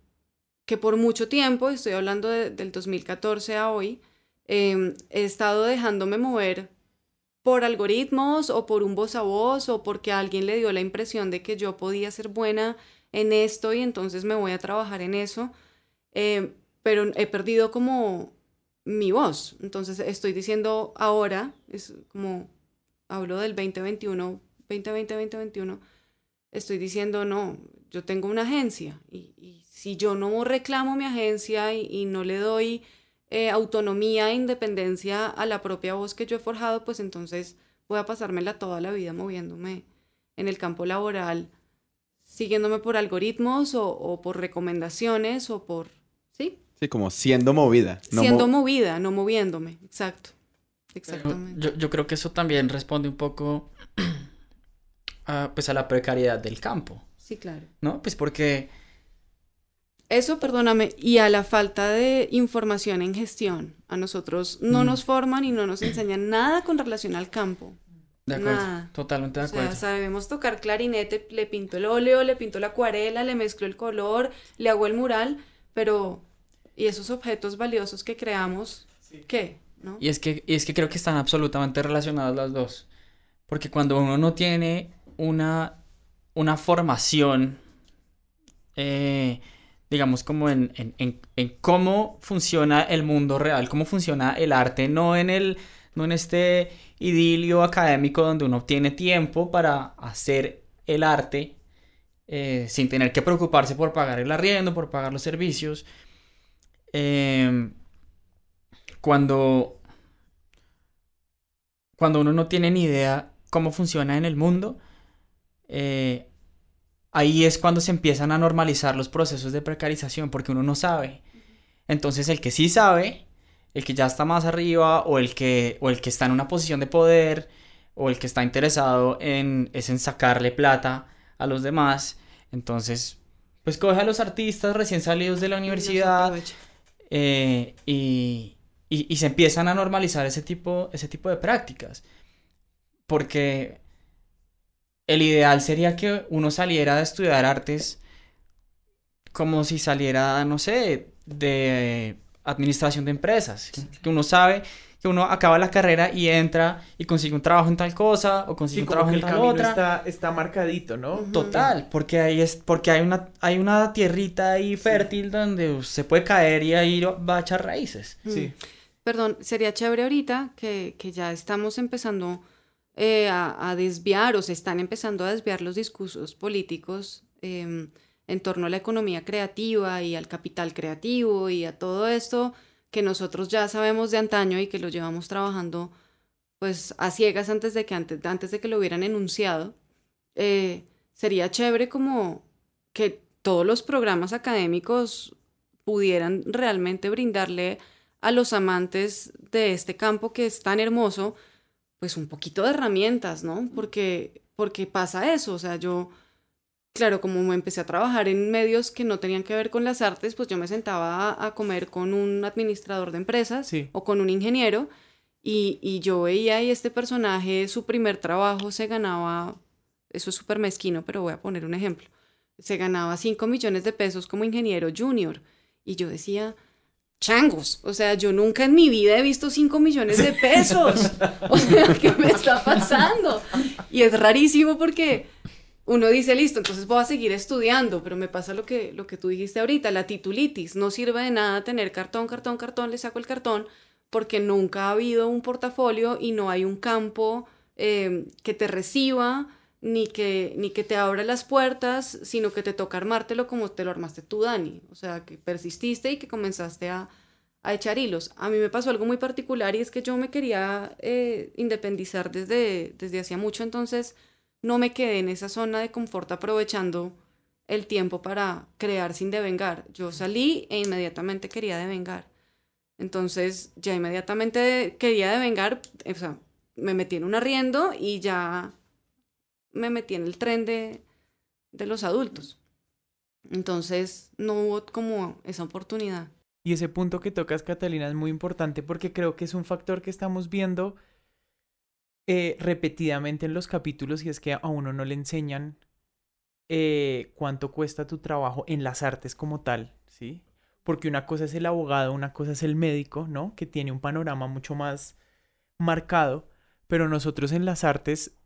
que por mucho tiempo, estoy hablando del 2014 a hoy, em, he estado dejándome mover por algoritmos o por un voz a voz o porque alguien le dio la impresión de que yo podía ser buena en esto y entonces me voy a trabajar en eso, em, pero he perdido como mi voz. Entonces estoy diciendo ahora, es como hablo del 2021, 2020, 2021, estoy diciendo, no, yo tengo una agencia y, si yo no reclamo mi agencia y, no le doy eh, autonomía e independencia a la propia voz que yo he forjado, pues entonces voy a pasármela toda la vida moviéndome en el campo laboral, siguiéndome por algoritmos o, o por recomendaciones o por, ¿sí? Sí, como siendo movida. siendo movida, no moviéndome. Exacto. Exactamente. Yo, yo, creo que eso también responde un poco a, pues a la precariedad del campo. Sí, claro. ¿No? Pues porque... Eso, perdóname, y a la falta de información en gestión. A nosotros no mm. nos forman y no nos enseñan nada con relación al campo. De acuerdo. Totalmente de acuerdo. O sea, sabemos tocar clarinete, le pinto el óleo, le pinto la acuarela, le mezclo el color, le hago el mural, pero y esos objetos valiosos que creamos, ¿qué? ¿No? Y, es que, y es que creo que están absolutamente relacionadas las dos. Porque cuando uno no tiene una, una formación, eh, digamos, como en, en, en, cómo funciona el mundo real, cómo funciona el arte, no en, el, no en este idilio académico donde uno tiene tiempo para hacer el arte eh, sin tener que preocuparse por pagar el arriendo, por pagar los servicios, Em, cuando, cuando uno no tiene ni idea cómo funciona en el mundo, eh, ahí es cuando se empiezan a normalizar los procesos de precarización, porque uno no sabe. Entonces el que sí sabe, el que ya está más arriba, o el que, o el que está en una posición de poder, o el que está interesado en, es en sacarle plata a los demás, entonces, pues coge a los artistas recién salidos de la universidad, eh, y, y, se empiezan a normalizar ese tipo, ese tipo de prácticas. Porque el ideal sería que uno saliera a estudiar artes como si saliera, no sé, de administración de empresas, que uno sabe que uno acaba la carrera y entra y consigue un trabajo en tal cosa o consigue un trabajo en tal otra. Está, está marcadito, ¿no? Total, porque ahí es porque hay una hay una tierrita ahí fértil donde se puede caer y ahí va a echar raíces. Sí. Perdón, sería chévere ahorita que, que ya estamos empezando eh, a, a, desviar o se están empezando a desviar los discursos políticos eh, en torno a la economía creativa y al capital creativo y a todo esto que nosotros ya sabemos de antaño y que lo llevamos trabajando pues a ciegas antes de que, antes, antes de que lo hubieran enunciado, eh, sería chévere como que todos los programas académicos pudieran realmente brindarle a los amantes de este campo que es tan hermoso, pues un poquito de herramientas, ¿no? Porque, porque pasa eso, o sea, yo claro, como empecé a trabajar en medios que no tenían que ver con las artes, pues yo me sentaba a, comer con un administrador de empresas o con un ingeniero y, y, yo veía y este personaje, su primer trabajo se ganaba, eso es súper mezquino, pero voy a poner un ejemplo, se ganaba 5 millones de pesos como ingeniero junior. Y yo decía, changos, o sea, yo nunca en mi vida he visto 5 millones de pesos, o sea, ¿qué me está pasando? Y es rarísimo porque uno dice, listo, entonces voy a seguir estudiando, pero me pasa lo que, lo que tú dijiste ahorita, la titulitis. No sirve de nada tener cartón, cartón, cartón, le saco el cartón, porque nunca ha habido un portafolio y no hay un campo eh, que te reciba, ni que, ni que te abra las puertas, sino que te toca armártelo como te lo armaste tú, Dani. O sea, que persististe y que comenzaste a, a echar hilos. A mí me pasó algo muy particular y es que yo me quería eh, independizar desde, desde hacía mucho, entonces no me quedé en esa zona de confort aprovechando el tiempo para crear sin devengar. Yo salí e inmediatamente quería devengar. Entonces ya inmediatamente quería devengar, o sea, me metí en un arriendo y ya me metí en el tren de, de los adultos. Entonces no hubo como esa oportunidad. Y ese punto que tocas, Catalina, es muy importante porque creo que es un factor que estamos viendo eh, repetidamente en los capítulos y es que a uno no le enseñan eh, cuánto cuesta tu trabajo en las artes como tal, ¿sí? Porque una cosa es el abogado, una cosa es el médico, ¿no? Que tiene un panorama mucho más marcado, pero nosotros en las artes,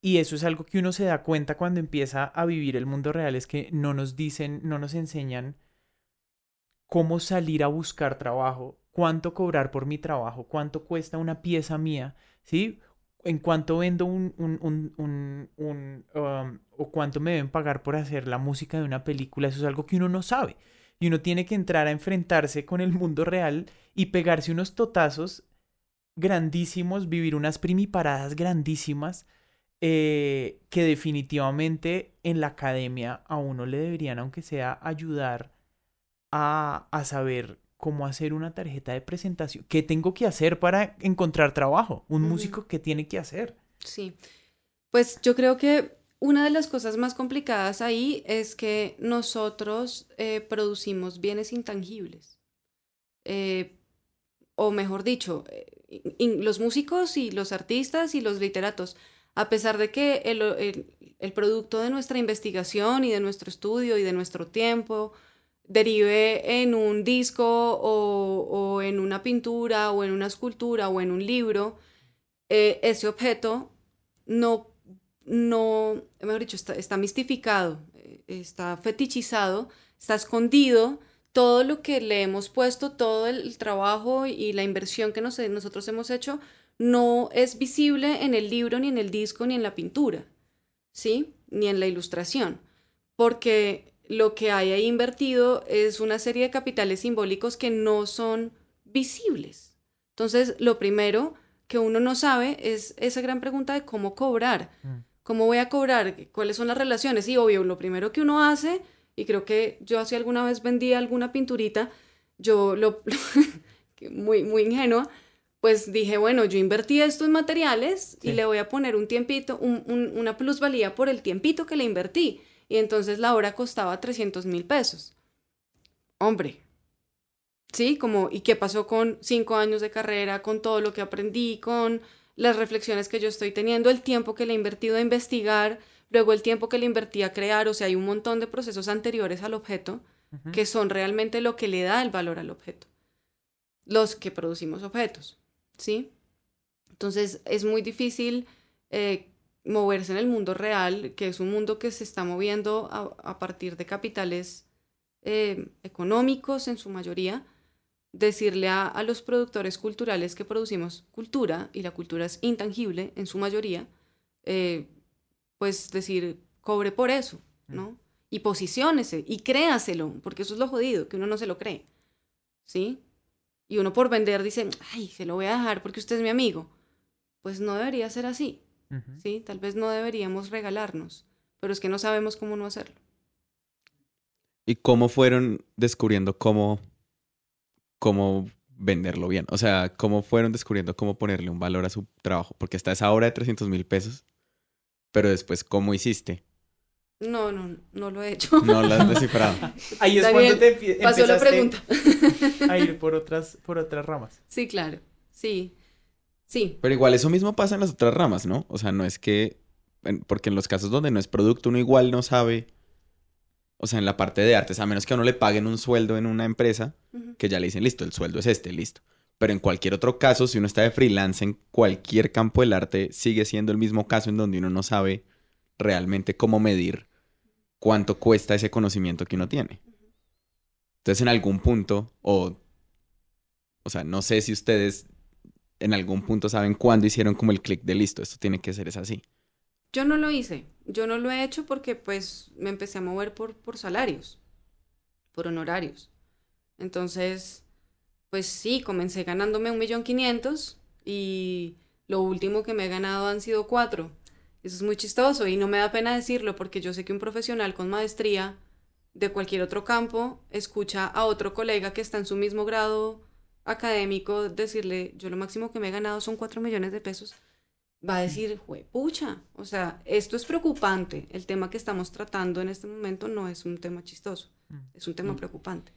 y eso es algo que uno se da cuenta cuando empieza a vivir el mundo real, es que no nos dicen, no nos enseñan cómo salir a buscar trabajo, cuánto cobrar por mi trabajo, cuánto cuesta una pieza mía, ¿sí? En cuanto vendo un, un, un, un um, o cuánto me deben pagar por hacer la música de una película, eso es algo que uno no sabe. Y uno tiene que entrar a enfrentarse con el mundo real y pegarse unos totazos grandísimos, vivir unas primiparadas grandísimas eh, que definitivamente en la academia a uno le deberían, aunque sea, ayudar a, a saber cómo hacer una tarjeta de presentación. ¿Qué tengo que hacer para encontrar trabajo? Un músico, ¿qué tiene que hacer? Sí, pues yo creo que una de las cosas más complicadas ahí es que nosotros eh, producimos bienes intangibles. Eh, o mejor dicho, eh, los músicos y los artistas y los literatos, a pesar de que el, el producto de nuestra investigación y de nuestro estudio y de nuestro tiempo, derive en un disco o, en una pintura o en una escultura o en un libro, eh, ese objeto no, no, mejor dicho, está, está mistificado, eh, está fetichizado, está escondido. Todo lo que le hemos puesto, todo el, trabajo y la inversión que nosotros hemos hecho, no es visible en el libro, ni en el disco, ni en la pintura, ¿sí? Ni en la ilustración. Porque lo que hay ahí invertido es una serie de capitales simbólicos que no son visibles. Entonces, lo primero que uno no sabe es esa gran pregunta de cómo cobrar. Mm. ¿Cómo voy a cobrar? ¿Cuáles son las relaciones? Y obvio, lo primero que uno hace, y creo que yo así alguna vez vendí alguna pinturita, yo lo, muy, muy ingenua, pues dije, bueno, yo invertí estos materiales y le voy a poner un tiempito, una plusvalía por el tiempito que le invertí y entonces la hora costaba 300 mil pesos. Hombre, ¿sí? Como, ¿y qué pasó con cinco años de carrera, con todo lo que aprendí, con las reflexiones que yo estoy teniendo, el tiempo que le he invertido a investigar, luego el tiempo que le invertí a crear, o sea, hay un montón de procesos anteriores al objeto que son realmente lo que le da el valor al objeto, los que producimos objetos, ¿sí? Entonces es muy difícil eh, moverse en el mundo real, que es un mundo que se está moviendo a, partir de capitales eh, económicos en su mayoría, decirle a, los productores culturales que producimos cultura, y la cultura es intangible en su mayoría, eh, pues decir, cobre por eso, mm. ¿no? Y posiciónese y créaselo, porque eso es lo jodido, que uno no se lo cree, ¿sí? Y uno por vender dice, ay, se lo voy a dejar porque usted es mi amigo. Pues no debería ser así, ¿sí? Tal vez no deberíamos regalarnos, pero es que no sabemos cómo no hacerlo. ¿Y cómo fueron descubriendo cómo cómo venderlo bien. O sea, cómo fueron descubriendo cómo ponerle un valor a su trabajo. Porque está esa obra de 300 mil pesos, pero después, ¿cómo hiciste? No, no, no lo he hecho. No lo has descifrado. Ahí es cuando te pasó la pregunta. a ir por otras, por otras ramas. Sí, claro. Sí. Sí. Pero igual eso mismo pasa en las otras ramas, ¿no? O sea, no es que... Porque en los casos donde no es producto, uno igual no sabe o sea, en la parte de artes, a menos que a uno le paguen un sueldo en una empresa, que ya le dicen, listo, el sueldo es este, listo. Pero en cualquier otro caso, si uno está de freelance en cualquier campo del arte, sigue siendo el mismo caso en donde uno no sabe realmente cómo medir cuánto cuesta ese conocimiento que uno tiene. Entonces, en algún punto, o, o sea, no sé si ustedes en algún punto saben cuándo hicieron como el clic de listo, esto tiene que ser es así. Yo no lo hice. Yo no lo he hecho porque pues me empecé a mover por, por salarios, por honorarios. Entonces, pues sí, comencé ganándome un millón quinientos y lo último que me he ganado han sido cuatro. Eso es muy chistoso y no me da pena decirlo porque yo sé que un profesional con maestría de cualquier otro campo escucha a otro colega que está en su mismo grado académico decirle, yo lo máximo que me he ganado son cuatro millones de pesos va a decir, pucha, o sea, esto es preocupante. El tema que estamos tratando en este momento no es un tema chistoso, mm. es un tema mm. preocupante.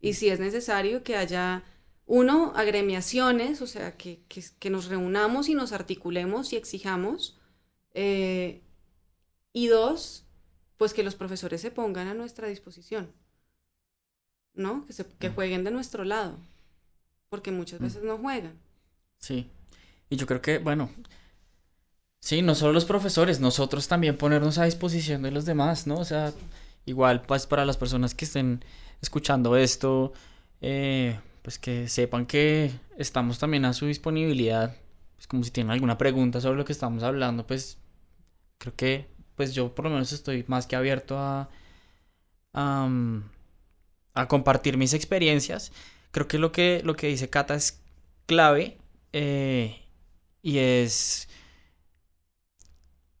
Y si es necesario que haya, uno, agremiaciones, o sea, que, que, nos reunamos y nos articulemos y exijamos. Eh, y dos, pues que los profesores se pongan a nuestra disposición, ¿no? Que, se, que mm. jueguen de nuestro lado, porque muchas veces no juegan. Sí, y yo creo que, bueno, sí, no solo los profesores, nosotros también ponernos a disposición de los demás, ¿no? O sea, igual, pues para las personas que estén escuchando esto, eh, pues que sepan que estamos también a su disponibilidad. Pues como si tienen alguna pregunta sobre lo que estamos hablando, pues creo que pues yo por lo menos estoy más que abierto a, a, a compartir mis experiencias. Creo que lo que, lo que dice Cata es clave. Eh, y es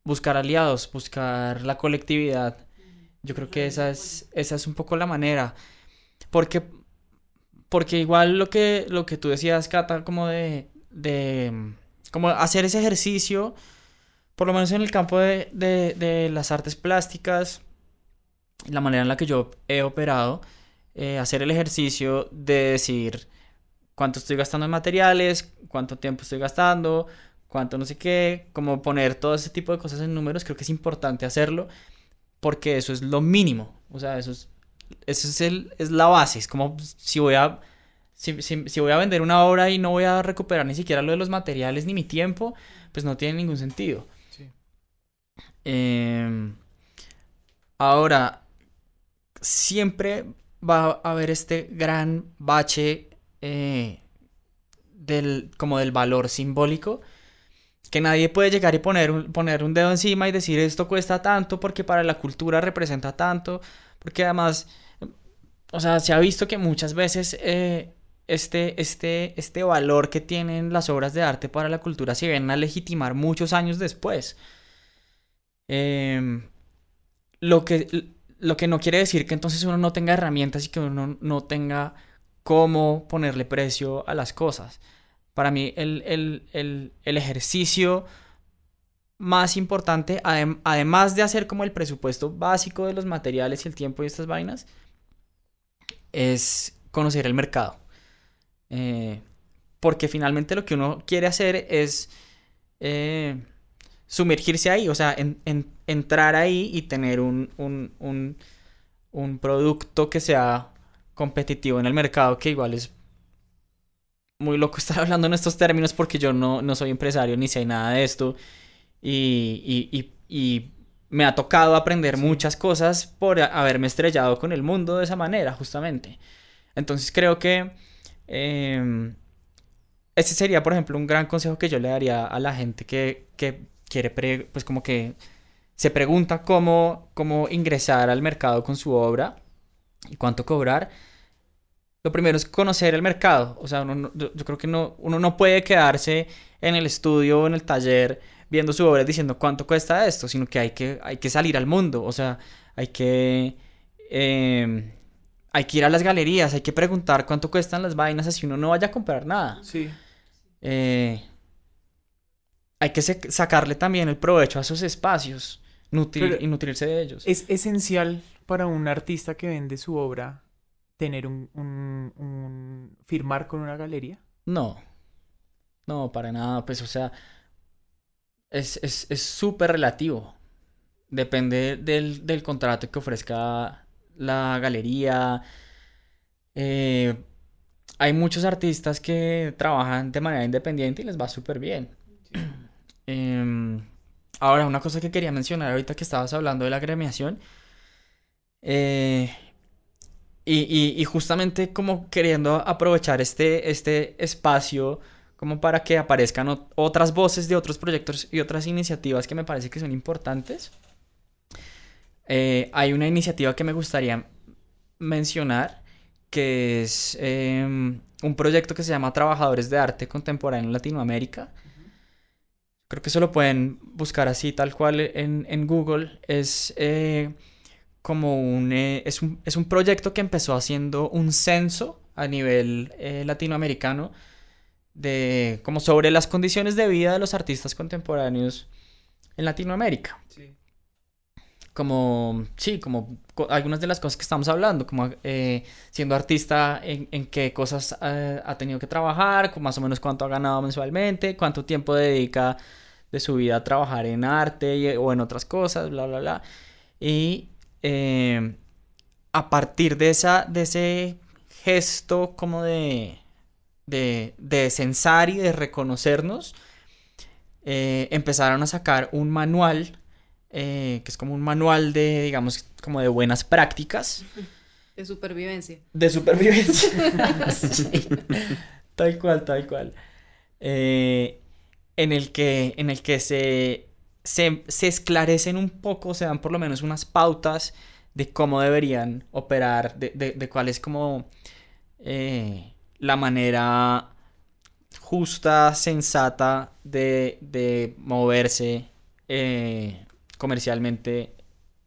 buscar aliados, buscar la colectividad. Yo creo que esa es, esa es un poco la manera. Porque, porque igual lo que, lo que tú decías, Cata, como de, de como hacer ese ejercicio, por lo menos en el campo de, de, de las artes plásticas, la manera en la que yo he operado, eh, hacer el ejercicio de decir, cuánto estoy gastando en materiales, cuánto tiempo estoy gastando, cuánto no sé qué, como poner todo ese tipo de cosas en números, creo que es importante hacerlo porque eso es lo mínimo, o sea, eso es, eso es, el, es la base, es como si voy a... Si, voy a vender una obra y no voy a recuperar ni siquiera lo de los materiales ni mi tiempo, pues no tiene ningún sentido. Em, ahora, siempre va a haber este gran bache eh, del, como del valor simbólico, que nadie puede llegar y poner un, poner un dedo encima y decir esto cuesta tanto porque para la cultura representa tanto, porque además, o sea, se ha visto que muchas veces eh, este, este, este valor que tienen las obras de arte para la cultura se ven a legitimar muchos años después. Em, lo, que, lo que no quiere decir que entonces uno no tenga herramientas y que uno no tenga cómo ponerle precio a las cosas. Para mí el, ejercicio más importante, además de hacer como el presupuesto básico de los materiales y el tiempo y estas vainas, es conocer el mercado. Eh, porque finalmente lo que uno quiere hacer es eh, sumergirse ahí, o sea, en, en- entrar ahí y tener un, un, un, un producto que sea competitivo en el mercado, que igual es muy loco estar hablando en estos términos porque yo no, no soy empresario ni sé nada de esto y, y, y, y me ha tocado aprender muchas cosas por haberme estrellado con el mundo de esa manera, justamente. Entonces creo que em, ese sería, por ejemplo, un gran consejo que yo le daría a la gente que, que quiere, pre- pues como que se pregunta cómo, cómo ingresar al mercado con su obra y cuánto cobrar. Lo primero es conocer el mercado. O sea, uno no- yo, yo creo que no, uno no puede quedarse en el estudio o en el taller viendo su obra diciendo cuánto cuesta esto, sino que hay que, hay que salir al mundo. O sea, hay que, em, hay que ir a las galerías, hay que preguntar cuánto cuestan las vainas así uno no vaya a comprar nada. Sí. Eh, hay que sacarle también el provecho a esos espacios y nutrirse de ellos. Es esencial para un artista que vende su obra tener un, un- un- firmar con una galería. No, no, para nada, pues o sea, es es- es súper relativo. Depende del, del contrato que ofrezca la galería. Eh, hay muchos artistas que trabajan de manera independiente y les va súper bien. Em, ahora, una cosa que quería mencionar ahorita que estabas hablando de la gremiación. eh, y, justamente como queriendo aprovechar este, este espacio como para que aparezcan ot- otras voces de otros proyectos y otras iniciativas que me parece que son importantes. Eh, hay una iniciativa que me gustaría mencionar que es em, un proyecto que se llama Trabajadores de Arte Contemporáneo en Latinoamérica. Creo que eso lo pueden buscar así, tal cual en, en Google. Es eh, como un, eh, es un, es un proyecto que empezó haciendo un censo a nivel eh, latinoamericano de como sobre las condiciones de vida de los artistas contemporáneos en Latinoamérica. Como, sí, como co- algunas de las cosas que estamos hablando, como eh, siendo artista, en, qué cosas eh, ha tenido que trabajar, más o menos cuánto ha ganado mensualmente, cuánto tiempo dedica de su vida a trabajar en arte o en otras cosas, bla, bla, bla. Y eh, a partir de, esa, de ese gesto como de, de, de censar y de reconocernos, eh, empezaron a sacar un manual, eh, que es como un manual de, digamos, como de buenas prácticas De supervivencia. de supervivencia. Sí. Tal cual, tal cual. Eh, en el que, en el que se, se, se esclarecen un poco, se dan por lo menos unas pautas de cómo deberían operar, de, de, de cuál es como eh, la manera justa, sensata de, de moverse eh, comercialmente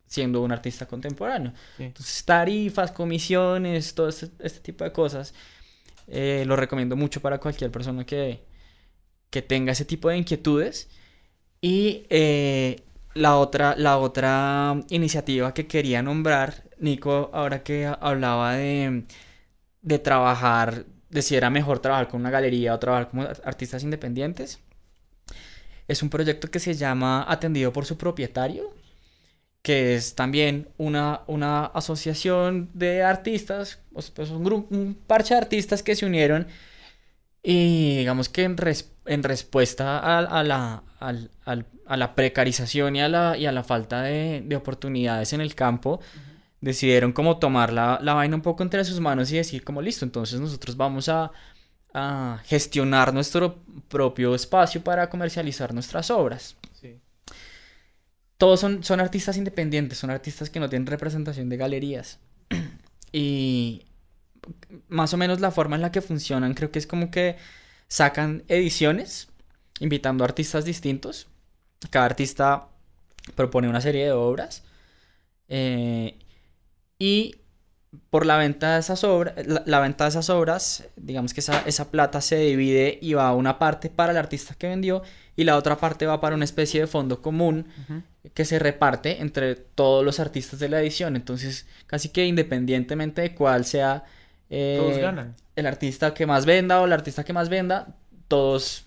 siendo un artista contemporáneo. Sí. Entonces, tarifas, comisiones, todo este, este tipo de cosas. eh, lo recomiendo mucho para cualquier persona que, que tenga ese tipo de inquietudes. Y eh, la otra, la otra iniciativa que quería nombrar, Nico, ahora que hablaba de, de trabajar, de si era mejor trabajar con una galería o trabajar como ar- artistas independientes, es un proyecto que se llama Atendido por su propietario que es también una, una asociación de artistas, pues, pues, un grupo, un parche de artistas que se unieron y digamos que en, res- en respuesta a, a la, a la precarización y a la, y a la falta de, de oportunidades en el campo, decidieron como tomar la, la vaina un poco entre sus manos y decir como listo, entonces nosotros vamos a, a gestionar nuestro propio espacio para comercializar nuestras obras Sí. todos son, son artistas independientes, son artistas que no tienen representación de galerías. y más o menos la forma en la que funcionan creo que es como que sacan ediciones invitando a artistas distintos. Cada artista propone una serie de obras. eh, y por la venta de esas obras, la, la venta de esas obras, digamos que esa, esa plata se divide y va una parte para el artista que vendió y la otra parte va para una especie de fondo común que se reparte entre todos los artistas de la edición. Entonces, casi que independientemente de cuál sea eh, Todos ganan. el artista que más venda o el artista que más venda, todos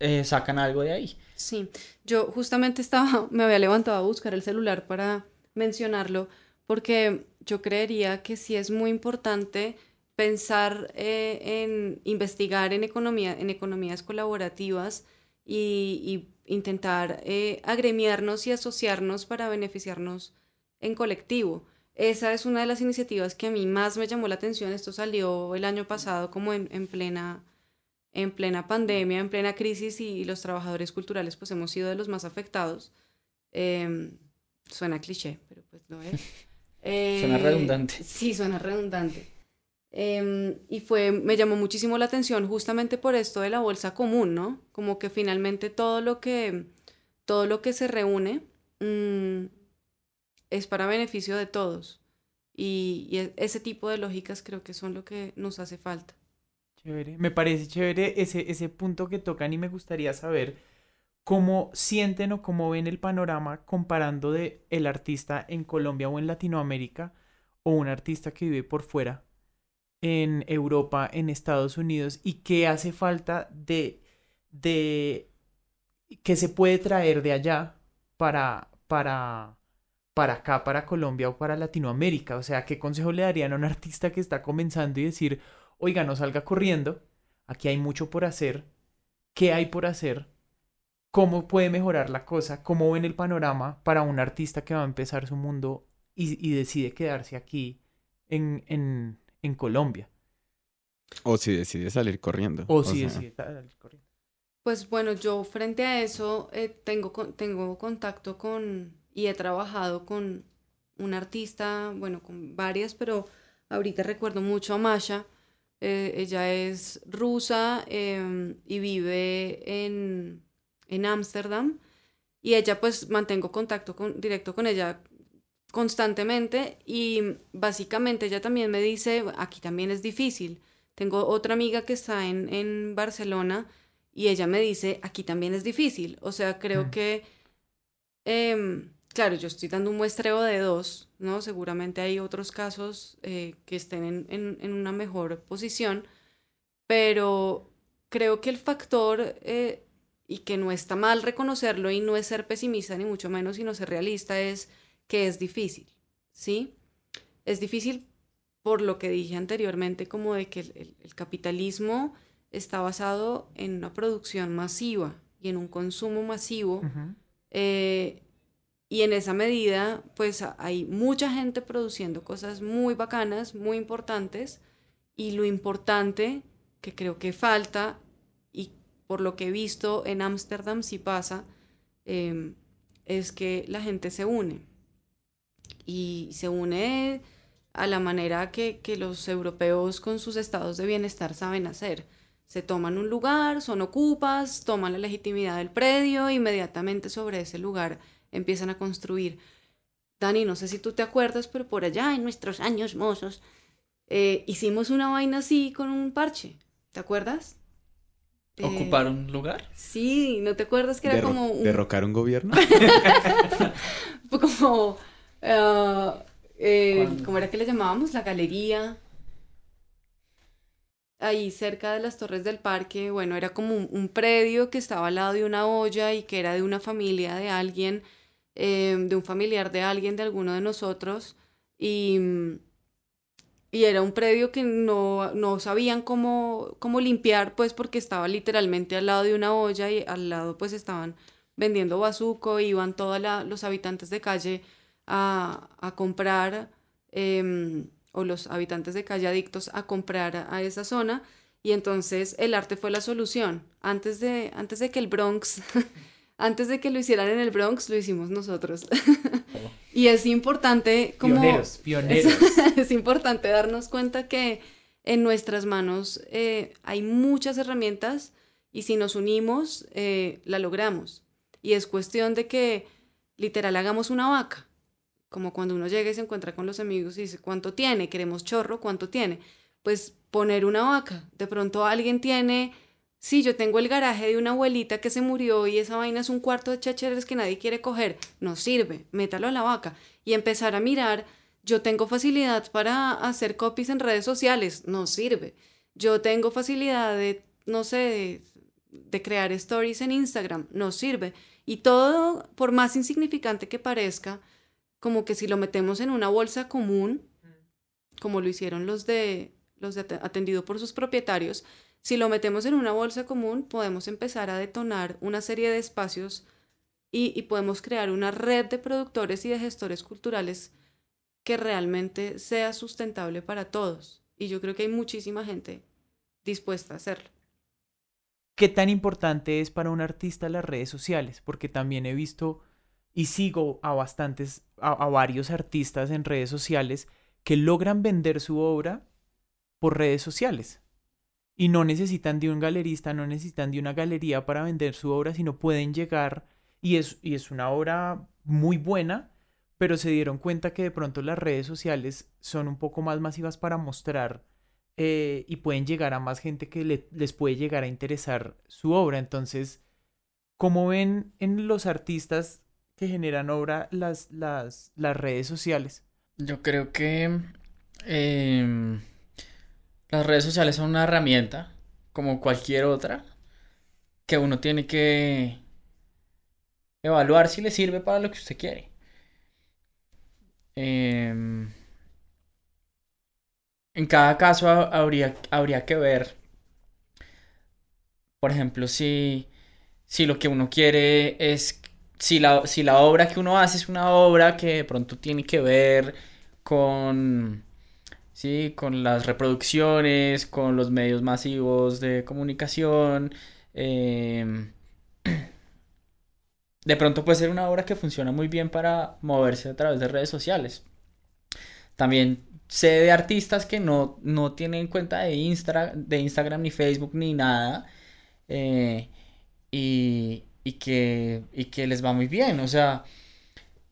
eh, sacan algo de ahí. Sí, yo justamente estaba, me había levantado a buscar el celular para mencionarlo, porque yo creería que sí es muy importante pensar eh, en investigar en, economía, en economías colaborativas y, intentar eh, agremiarnos y asociarnos para beneficiarnos en colectivo. Esa es una de las iniciativas que a mí más me llamó la atención. Esto salió el año pasado como en, en plena en plena pandemia, en plena crisis y los trabajadores culturales pues hemos sido de los más afectados. Em, suena cliché, pero pues lo es. suena eh, redundante. Sí, suena redundante. Em, y fue, me llamó muchísimo la atención justamente por esto de la bolsa común, ¿no? Como que finalmente todo lo que, todo lo que se reúne mm, es para beneficio de todos. Y, y, e, ese tipo de lógicas creo que son lo que nos hace falta. Chévere, me parece chévere ese, ese punto que tocan y me gustaría saber cómo sienten o cómo ven el panorama comparando de el artista en Colombia o en Latinoamérica o un artista que vive por fuera en Europa, en Estados Unidos y qué hace falta de, de qué se puede traer de allá para, para, para acá, para Colombia o para Latinoamérica. O sea, ¿qué consejo le darían a un artista que está comenzando y decir, oiga, no salga corriendo, aquí hay mucho por hacer, qué hay por hacer, cómo puede mejorar la cosa, cómo ven el panorama para un artista que va a empezar su mundo y, decide quedarse aquí en, en, en, Colombia. O si decide salir corriendo. O, si decide salir corriendo. Pues bueno, yo frente a eso eh, tengo, tengo contacto con y he trabajado con un artista, bueno, con varias, pero ahorita recuerdo mucho a Masha, eh, ella es rusa em, y vive en Ámsterdam. y ella pues mantengo contacto con, directo con ella constantemente y básicamente ella también me dice, aquí también es difícil. Tengo otra amiga que está en, en Barcelona y ella me dice, aquí también es difícil. O sea, creo mm. que... Em, claro, yo estoy dando un muestreo de dos, ¿no? Seguramente hay otros casos eh, que estén en, una mejor posición, pero creo que el factor, eh, y que no está mal reconocerlo y no es ser pesimista ni mucho menos, sino ser realista, es que es difícil, ¿sí? Es difícil por lo que dije anteriormente, como de que el, capitalismo está basado en una producción masiva y en un consumo masivo. Y en esa medida, pues hay mucha gente produciendo cosas muy bacanas, muy importantes. Y lo importante que creo que falta, por lo que he visto en Ámsterdam sí pasa, em, es que la gente se une. Y se une a la manera que, los europeos con sus estados de bienestar saben hacer. Se toman un lugar, son ocupas, toman la legitimidad del predio, inmediatamente sobre ese lugar empiezan a construir. Dani, no sé si tú te acuerdas, pero por allá en nuestros años mozos eh, hicimos una vaina así con un parche. ¿Te acuerdas? Eh, ¿Ocupar un lugar? Sí, ¿no te acuerdas que era como un... ¿Derrocar un gobierno? como... Ah, eh, ¿Cómo era que le llamábamos? La galería ahí cerca de las torres del parque, bueno, era como un, predio que estaba al lado de una olla y que era de una familia de alguien, em, de un familiar de alguien, de alguno de nosotros, y, y era un predio que no, no sabían cómo, cómo limpiar, pues porque estaba literalmente al lado de una olla y al lado pues estaban vendiendo bazuco, iban todos los habitantes de calle a, a comprar. Em, o los habitantes de calle adictos a comprar a, esa zona y entonces el arte fue la solución. Antes de, antes de que el Bronx, antes de que lo hicieran en el Bronx, lo hicimos nosotros. Y es importante como... Pioneros, pioneros. Es, importante darnos cuenta que en nuestras manos eh, hay muchas herramientas y si nos unimos, eh, la logramos. Y es cuestión de que literal hagamos una vaca como cuando uno llega y se encuentra con los amigos y dice, ¿cuánto tiene? Queremos chorro, ¿cuánto tiene? Pues poner una vaca. De pronto alguien tiene, sí, yo tengo el garaje de una abuelita que se murió y esa vaina es un cuarto de chacheres que nadie quiere coger. No sirve, métalo a la vaca. Y empezar a mirar, yo tengo facilidad para hacer copies en redes sociales, no sirve. Yo tengo facilidad de, no sé, de crear stories en Instagram, nos sirve. Y todo, por más insignificante que parezca, como que si lo metemos en una bolsa común, como lo hicieron los de los de atendido por sus propietarios, si lo metemos en una bolsa común, podemos empezar a detonar una serie de espacios y, podemos crear una red de productores y de gestores culturales que realmente sea sustentable para todos. Y yo creo que hay muchísima gente dispuesta a hacerlo. ¿Qué tan importante es para un artista las redes sociales? Porque también he visto y sigo a bastantes, a, varios artistas en redes sociales que logran vender su obra por redes sociales. Y no necesitan de un galerista, no necesitan de una galería para vender su obra, sino pueden llegar y es, y es una obra muy buena, pero se dieron cuenta que de pronto las redes sociales son un poco más masivas para mostrar eh, y pueden llegar a más gente que les puede llegar a interesar su obra. Entonces, ¿cómo ven en los artistas que generan obra las, las, las redes sociales? Yo creo que em, las redes sociales son una herramienta, como cualquier otra, que uno tiene que evaluar si le sirve para lo que usted quiere. Em, en cada caso habría, habría que ver, por ejemplo, si, si lo que uno quiere es si la, si la obra que uno hace es una obra que de pronto tiene que ver con, ¿sí? con las reproducciones, con los medios masivos de comunicación, em, de pronto puede ser una obra que funciona muy bien para moverse a través de redes sociales. También sé de artistas que no, no tienen cuenta de, de Instagram ni Facebook ni nada. Eh, y, y que, y que les va muy bien. O sea,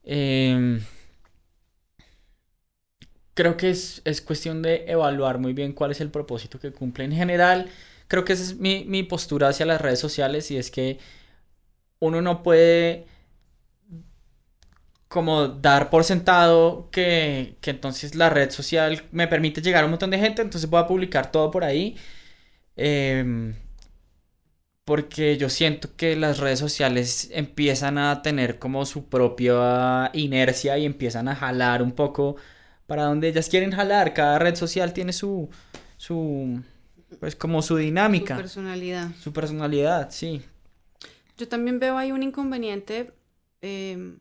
em, creo que es, cuestión de evaluar muy bien cuál es el propósito que cumple. En general, creo que esa es mi, postura hacia las redes sociales y es que uno no puede como dar por sentado que, que, entonces la red social me permite llegar a un montón de gente, entonces voy a publicar todo por ahí. Eh, porque yo siento que las redes sociales empiezan a tener como su propia inercia y empiezan a jalar un poco para donde ellas quieren jalar. Cada red social tiene su, su, pues como su dinámica. Su personalidad. Su personalidad, sí. Yo también veo ahí un inconveniente em,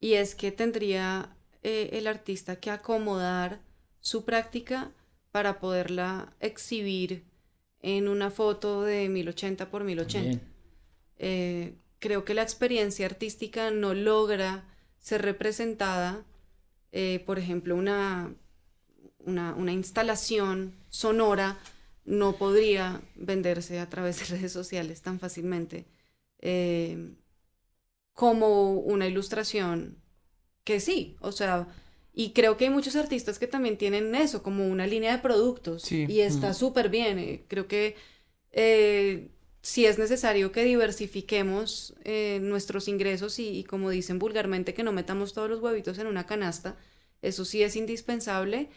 y es que tendría eh, el artista que acomodar su práctica para poderla exhibir en una foto de 1080 por 1080. Eh, creo que la experiencia artística no logra ser representada, eh, por ejemplo, una, una, instalación sonora no podría venderse a través de redes sociales tan fácilmente eh, como una ilustración que sí, o sea, y creo que hay muchos artistas que también tienen eso, como una línea de productos. Y está súper bien. Eh, creo que eh, sí es necesario que diversifiquemos eh, nuestros ingresos y, como dicen vulgarmente, que no metamos todos los huevitos en una canasta. Eso sí es indispensable.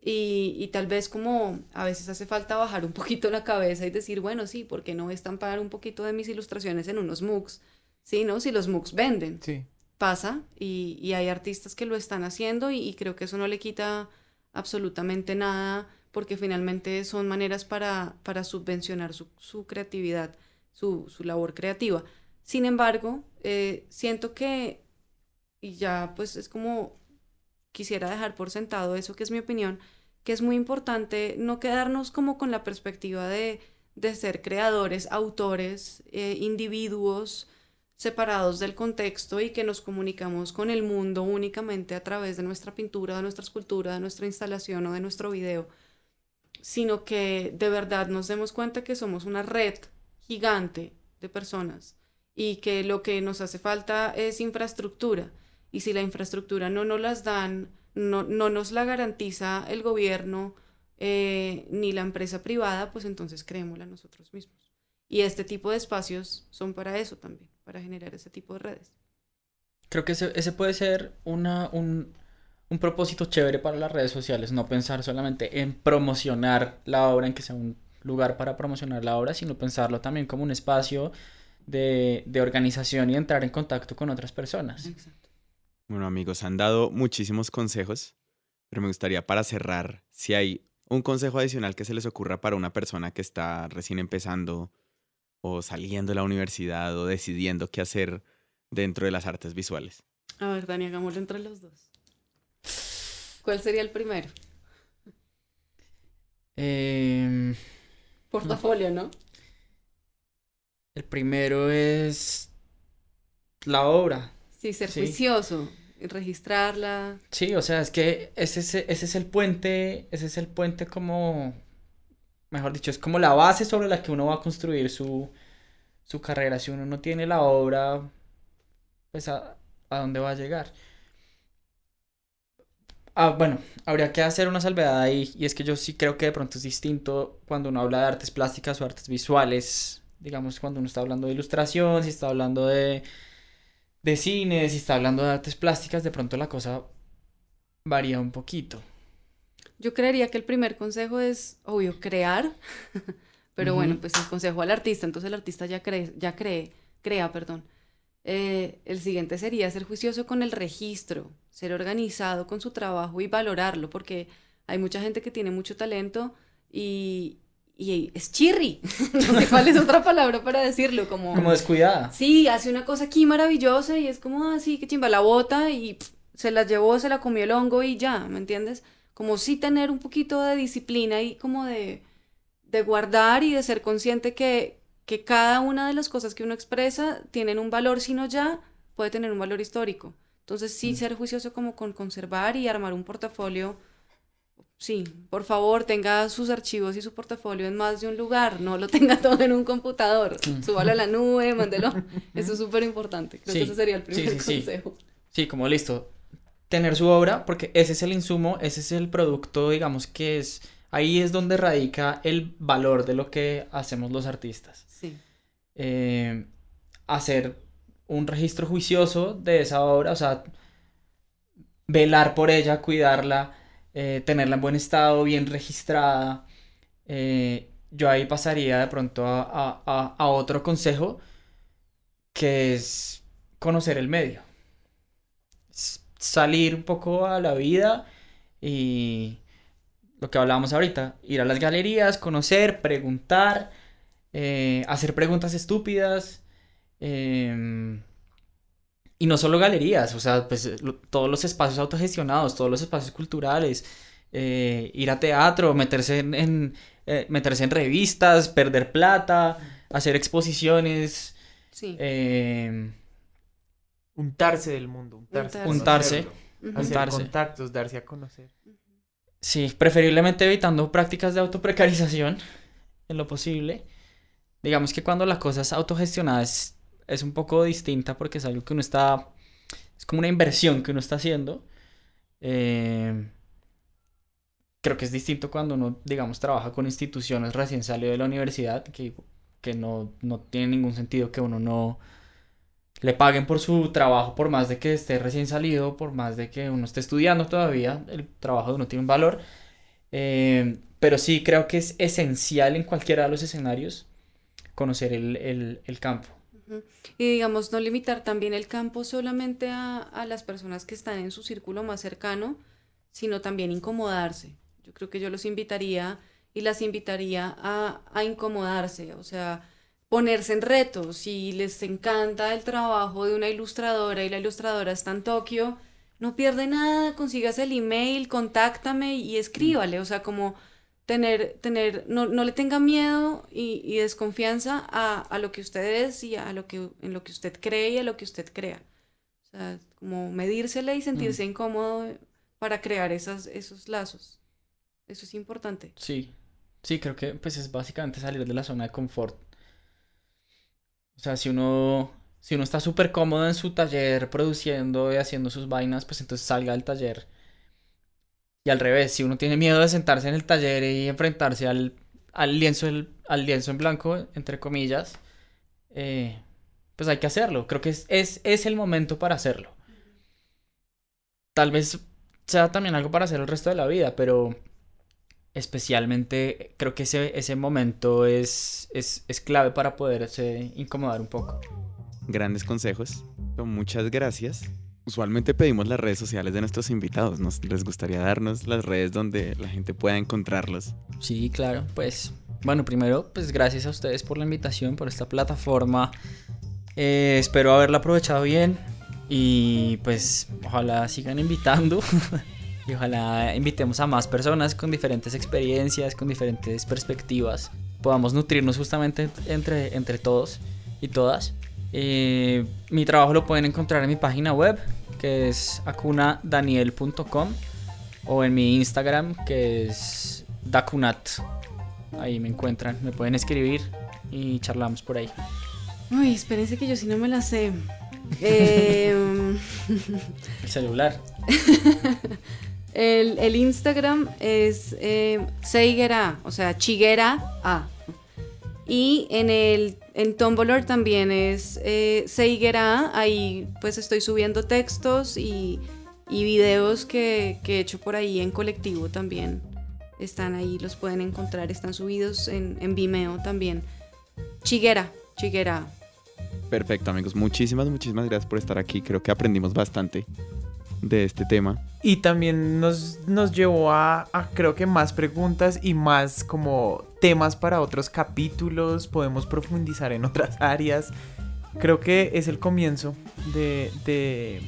Y, y, tal vez como a veces hace falta bajar un poquito la cabeza y decir, bueno, sí, ¿por qué no estampar un poquito de mis ilustraciones en unos MOOCs? Sí, ¿no? Si los MOOCs venden. Sí pasa y, hay artistas que lo están haciendo y, creo que eso no le quita absolutamente nada porque finalmente son maneras para, para subvencionar su, creatividad, su, labor creativa. Sin embargo, eh, siento que, y ya pues es como quisiera dejar por sentado eso que es mi opinión, que es muy importante no quedarnos como con la perspectiva de, ser creadores, autores, eh, individuos, separados del contexto y que nos comunicamos con el mundo únicamente a través de nuestra pintura, de nuestra escultura, de nuestra instalación o de nuestro video, sino que de verdad nos demos cuenta que somos una red gigante de personas y que lo que nos hace falta es infraestructura y si la infraestructura no nos las dan, no, no nos la garantiza el gobierno eh, ni la empresa privada, pues entonces creémosla nosotros mismos. Y este tipo de espacios son para eso también para generar ese tipo de redes. Creo que ese, puede ser una, un, propósito chévere para las redes sociales, no pensar solamente en promocionar la obra, en que sea un lugar para promocionar la obra, sino pensarlo también como un espacio de, de organización y entrar en contacto con otras personas. Exacto. Bueno, amigos, han dado muchísimos consejos, pero me gustaría para cerrar, si hay un consejo adicional que se les ocurra para una persona que está recién empezando o saliendo de la universidad o decidiendo qué hacer dentro de las artes visuales. A ver, Dani, hagámoslo entre los dos. ¿Cuál sería el primero? Em, Portafolio, ¿no? el primero es la obra. Sí, ser Sí. juicioso, registrarla. Sí, o sea, es que ese es, ese es el puente, ese es el puente como, mejor dicho, es como la base sobre la que uno va a construir su, su carrera. Si uno no tiene la obra, pues a, a dónde va a llegar. Ah, bueno, habría que hacer una salvedad ahí, y es que yo sí creo que de pronto es distinto cuando uno habla de artes plásticas o artes visuales, digamos, cuando uno está hablando de ilustración, si está hablando de, de cine, si está hablando de artes plásticas, de pronto la cosa varía un poquito. Yo creería que el primer consejo es, obvio, crear. Pero bueno, pues el consejo al artista, entonces el artista ya cree, ya cree, crea, perdón. Eh, el siguiente sería ser juicioso con el registro, ser organizado con su trabajo y valorarlo, porque hay mucha gente que tiene mucho talento y, y es chirri. no sé cuál es otra palabra para decirlo, como... Como descuidada. Sí, hace una cosa aquí maravillosa y es como así, que chimba, la bota y se la llevó, se la comió el hongo y ya, ¿me entiendes? Como sí tener un poquito de disciplina y como de, de guardar y de ser consciente que, que cada una de las cosas que uno expresa tienen un valor, si no ya, puede tener un valor histórico. Entonces sí, Mm. ser juicioso como con conservar y armar un portafolio. Sí, por favor, tenga sus archivos y su portafolio en más de un lugar, no lo tenga todo en un computador. Mm. Súbalo a la nube, mándelo. Eso es súper importante. Creo Sí, que ese sería el primer sí, sí. consejo. Sí, como listo. Tener su obra, porque ese es el insumo, ese es el producto, digamos que es, ahí es donde radica el valor de lo que hacemos los artistas. Sí. eh, hacer un registro juicioso de esa obra, o sea, velar por ella, cuidarla, eh, tenerla en buen estado, bien registrada. eh, yo ahí pasaría de pronto a, a- a- otro consejo, que es conocer el medio. Salir un poco a la vida y lo que hablábamos ahorita, ir a las galerías, conocer, preguntar, eh, hacer preguntas estúpidas. Em, y no solo galerías, o sea, pues lo- todos los espacios autogestionados, todos los espacios culturales, eh, ir a teatro, meterse en, en, eh, meterse en revistas, perder plata, hacer exposiciones, Sí. em, Untarse del mundo, untarse. Hacer contactos, darse a conocer. Sí, preferiblemente evitando prácticas de autoprecarización en lo posible. Digamos que cuando la cosa es autogestionada es, es un poco distinta porque es algo que uno está, es como una inversión que uno está haciendo. Eh, creo que es distinto cuando uno, digamos, trabaja con instituciones recién salido de la universidad, que, que no, no tiene ningún sentido que uno no le paguen por su trabajo, por más de que esté recién salido, por más de que uno esté estudiando todavía, el trabajo de uno tiene un valor. Eh, pero sí creo que es esencial en cualquiera de los escenarios conocer el, el- el campo. Y digamos, no limitar también el campo solamente a, a las personas que están en su círculo más cercano, sino también incomodarse. Yo creo que yo los invitaría y las invitaría a, a incomodarse, o sea, ponerse en retos. Si les encanta el trabajo de una ilustradora y la ilustradora está en Tokio, no pierde nada, consigas el email, contáctame y escríbale, o sea, como tener, tener, no, no le tenga miedo y, y desconfianza a, a lo que usted es y a lo que, en lo que usted cree y a lo que usted crea. O sea, como medírsele y sentirse incómodo para crear esas, esos lazos. Eso es importante. Sí, sí, creo que pues es básicamente salir de la zona de confort. O sea, si uno, si uno está súper cómodo en su taller produciendo y haciendo sus vainas, pues entonces salga del taller. Y al revés, si uno tiene miedo de sentarse en el taller y enfrentarse al, al lienzo, el- al lienzo en blanco, entre comillas, eh, pues hay que hacerlo. Creo que es, es, es el momento para hacerlo. Tal vez sea también algo para hacer el resto de la vida, pero especialmente creo que ese, ese momento es, es, es clave para poderse incomodar un poco. Grandes consejos. Muchas gracias. Usualmente pedimos las redes sociales de nuestros invitados. ¿Nos les gustaría darnos las redes donde la gente pueda encontrarlos? Sí, claro. Pues, bueno, primero, pues gracias a ustedes por la invitación, por esta plataforma. Eh, espero haberla aprovechado bien y pues ojalá sigan invitando. y ojalá invitemos a más personas con diferentes experiencias, con diferentes perspectivas. Podamos nutrirnos justamente entre, entre todos y todas. Eh, mi trabajo lo pueden encontrar en mi página web, que es acunadaniel.com, o en mi Instagram, que es dacunat. Ahí me encuentran, me pueden escribir y charlamos por ahí. Uy, espérense que yo si no me la sé. Em, el celular. el, Instagram es eh, Seigera, o sea, Chiguera A. Y en el en Tumblr también es eh, Seigera, ahí pues estoy subiendo textos y, y videos que, que, he hecho por ahí en colectivo también. Están ahí, los pueden encontrar, están subidos en, en Vimeo también. Chiguera, Chiguera. Perfecto amigos, muchísimas, muchísimas gracias por estar aquí, creo que aprendimos bastante de este tema. Y también nos, nos llevó a, creo que más preguntas y más como temas para otros capítulos, podemos profundizar en otras áreas. Creo que es el comienzo de, de,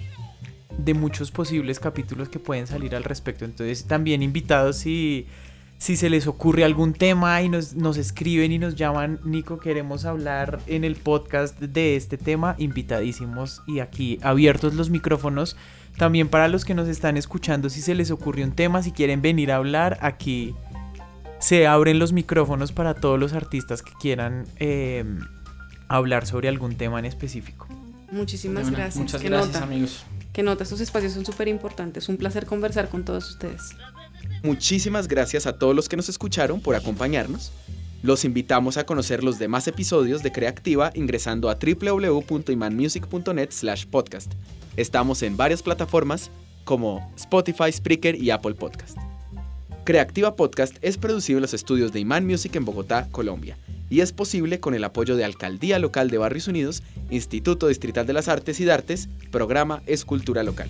de muchos posibles capítulos que pueden salir al respecto. Entonces también invitados si, si se les ocurre algún tema y nos, nos escriben y nos llaman, Nico, queremos hablar en el podcast de este tema, invitadísimos y aquí abiertos los micrófonos también para los que nos están escuchando, si se les ocurrió un tema, si quieren venir a hablar, aquí se abren los micrófonos para todos los artistas que quieran em, hablar sobre algún tema en específico. Muchísimas gracias. Muchas gracias, amigos. Que nota, estos espacios son súper importantes. Un placer conversar con todos ustedes. Muchísimas gracias a todos los que nos escucharon por acompañarnos. Los invitamos a conocer los demás episodios de Creativa ingresando a www.imanmusic.net/podcast. Estamos en varias plataformas como Spotify, Spreaker y Apple Podcast. Creativa Podcast es producido en los estudios de Iman Music en Bogotá, Colombia, y es posible con el apoyo de Alcaldía Local de Barrios Unidos, Instituto Distrital de las Artes y Dartes, Programa Escultura Local.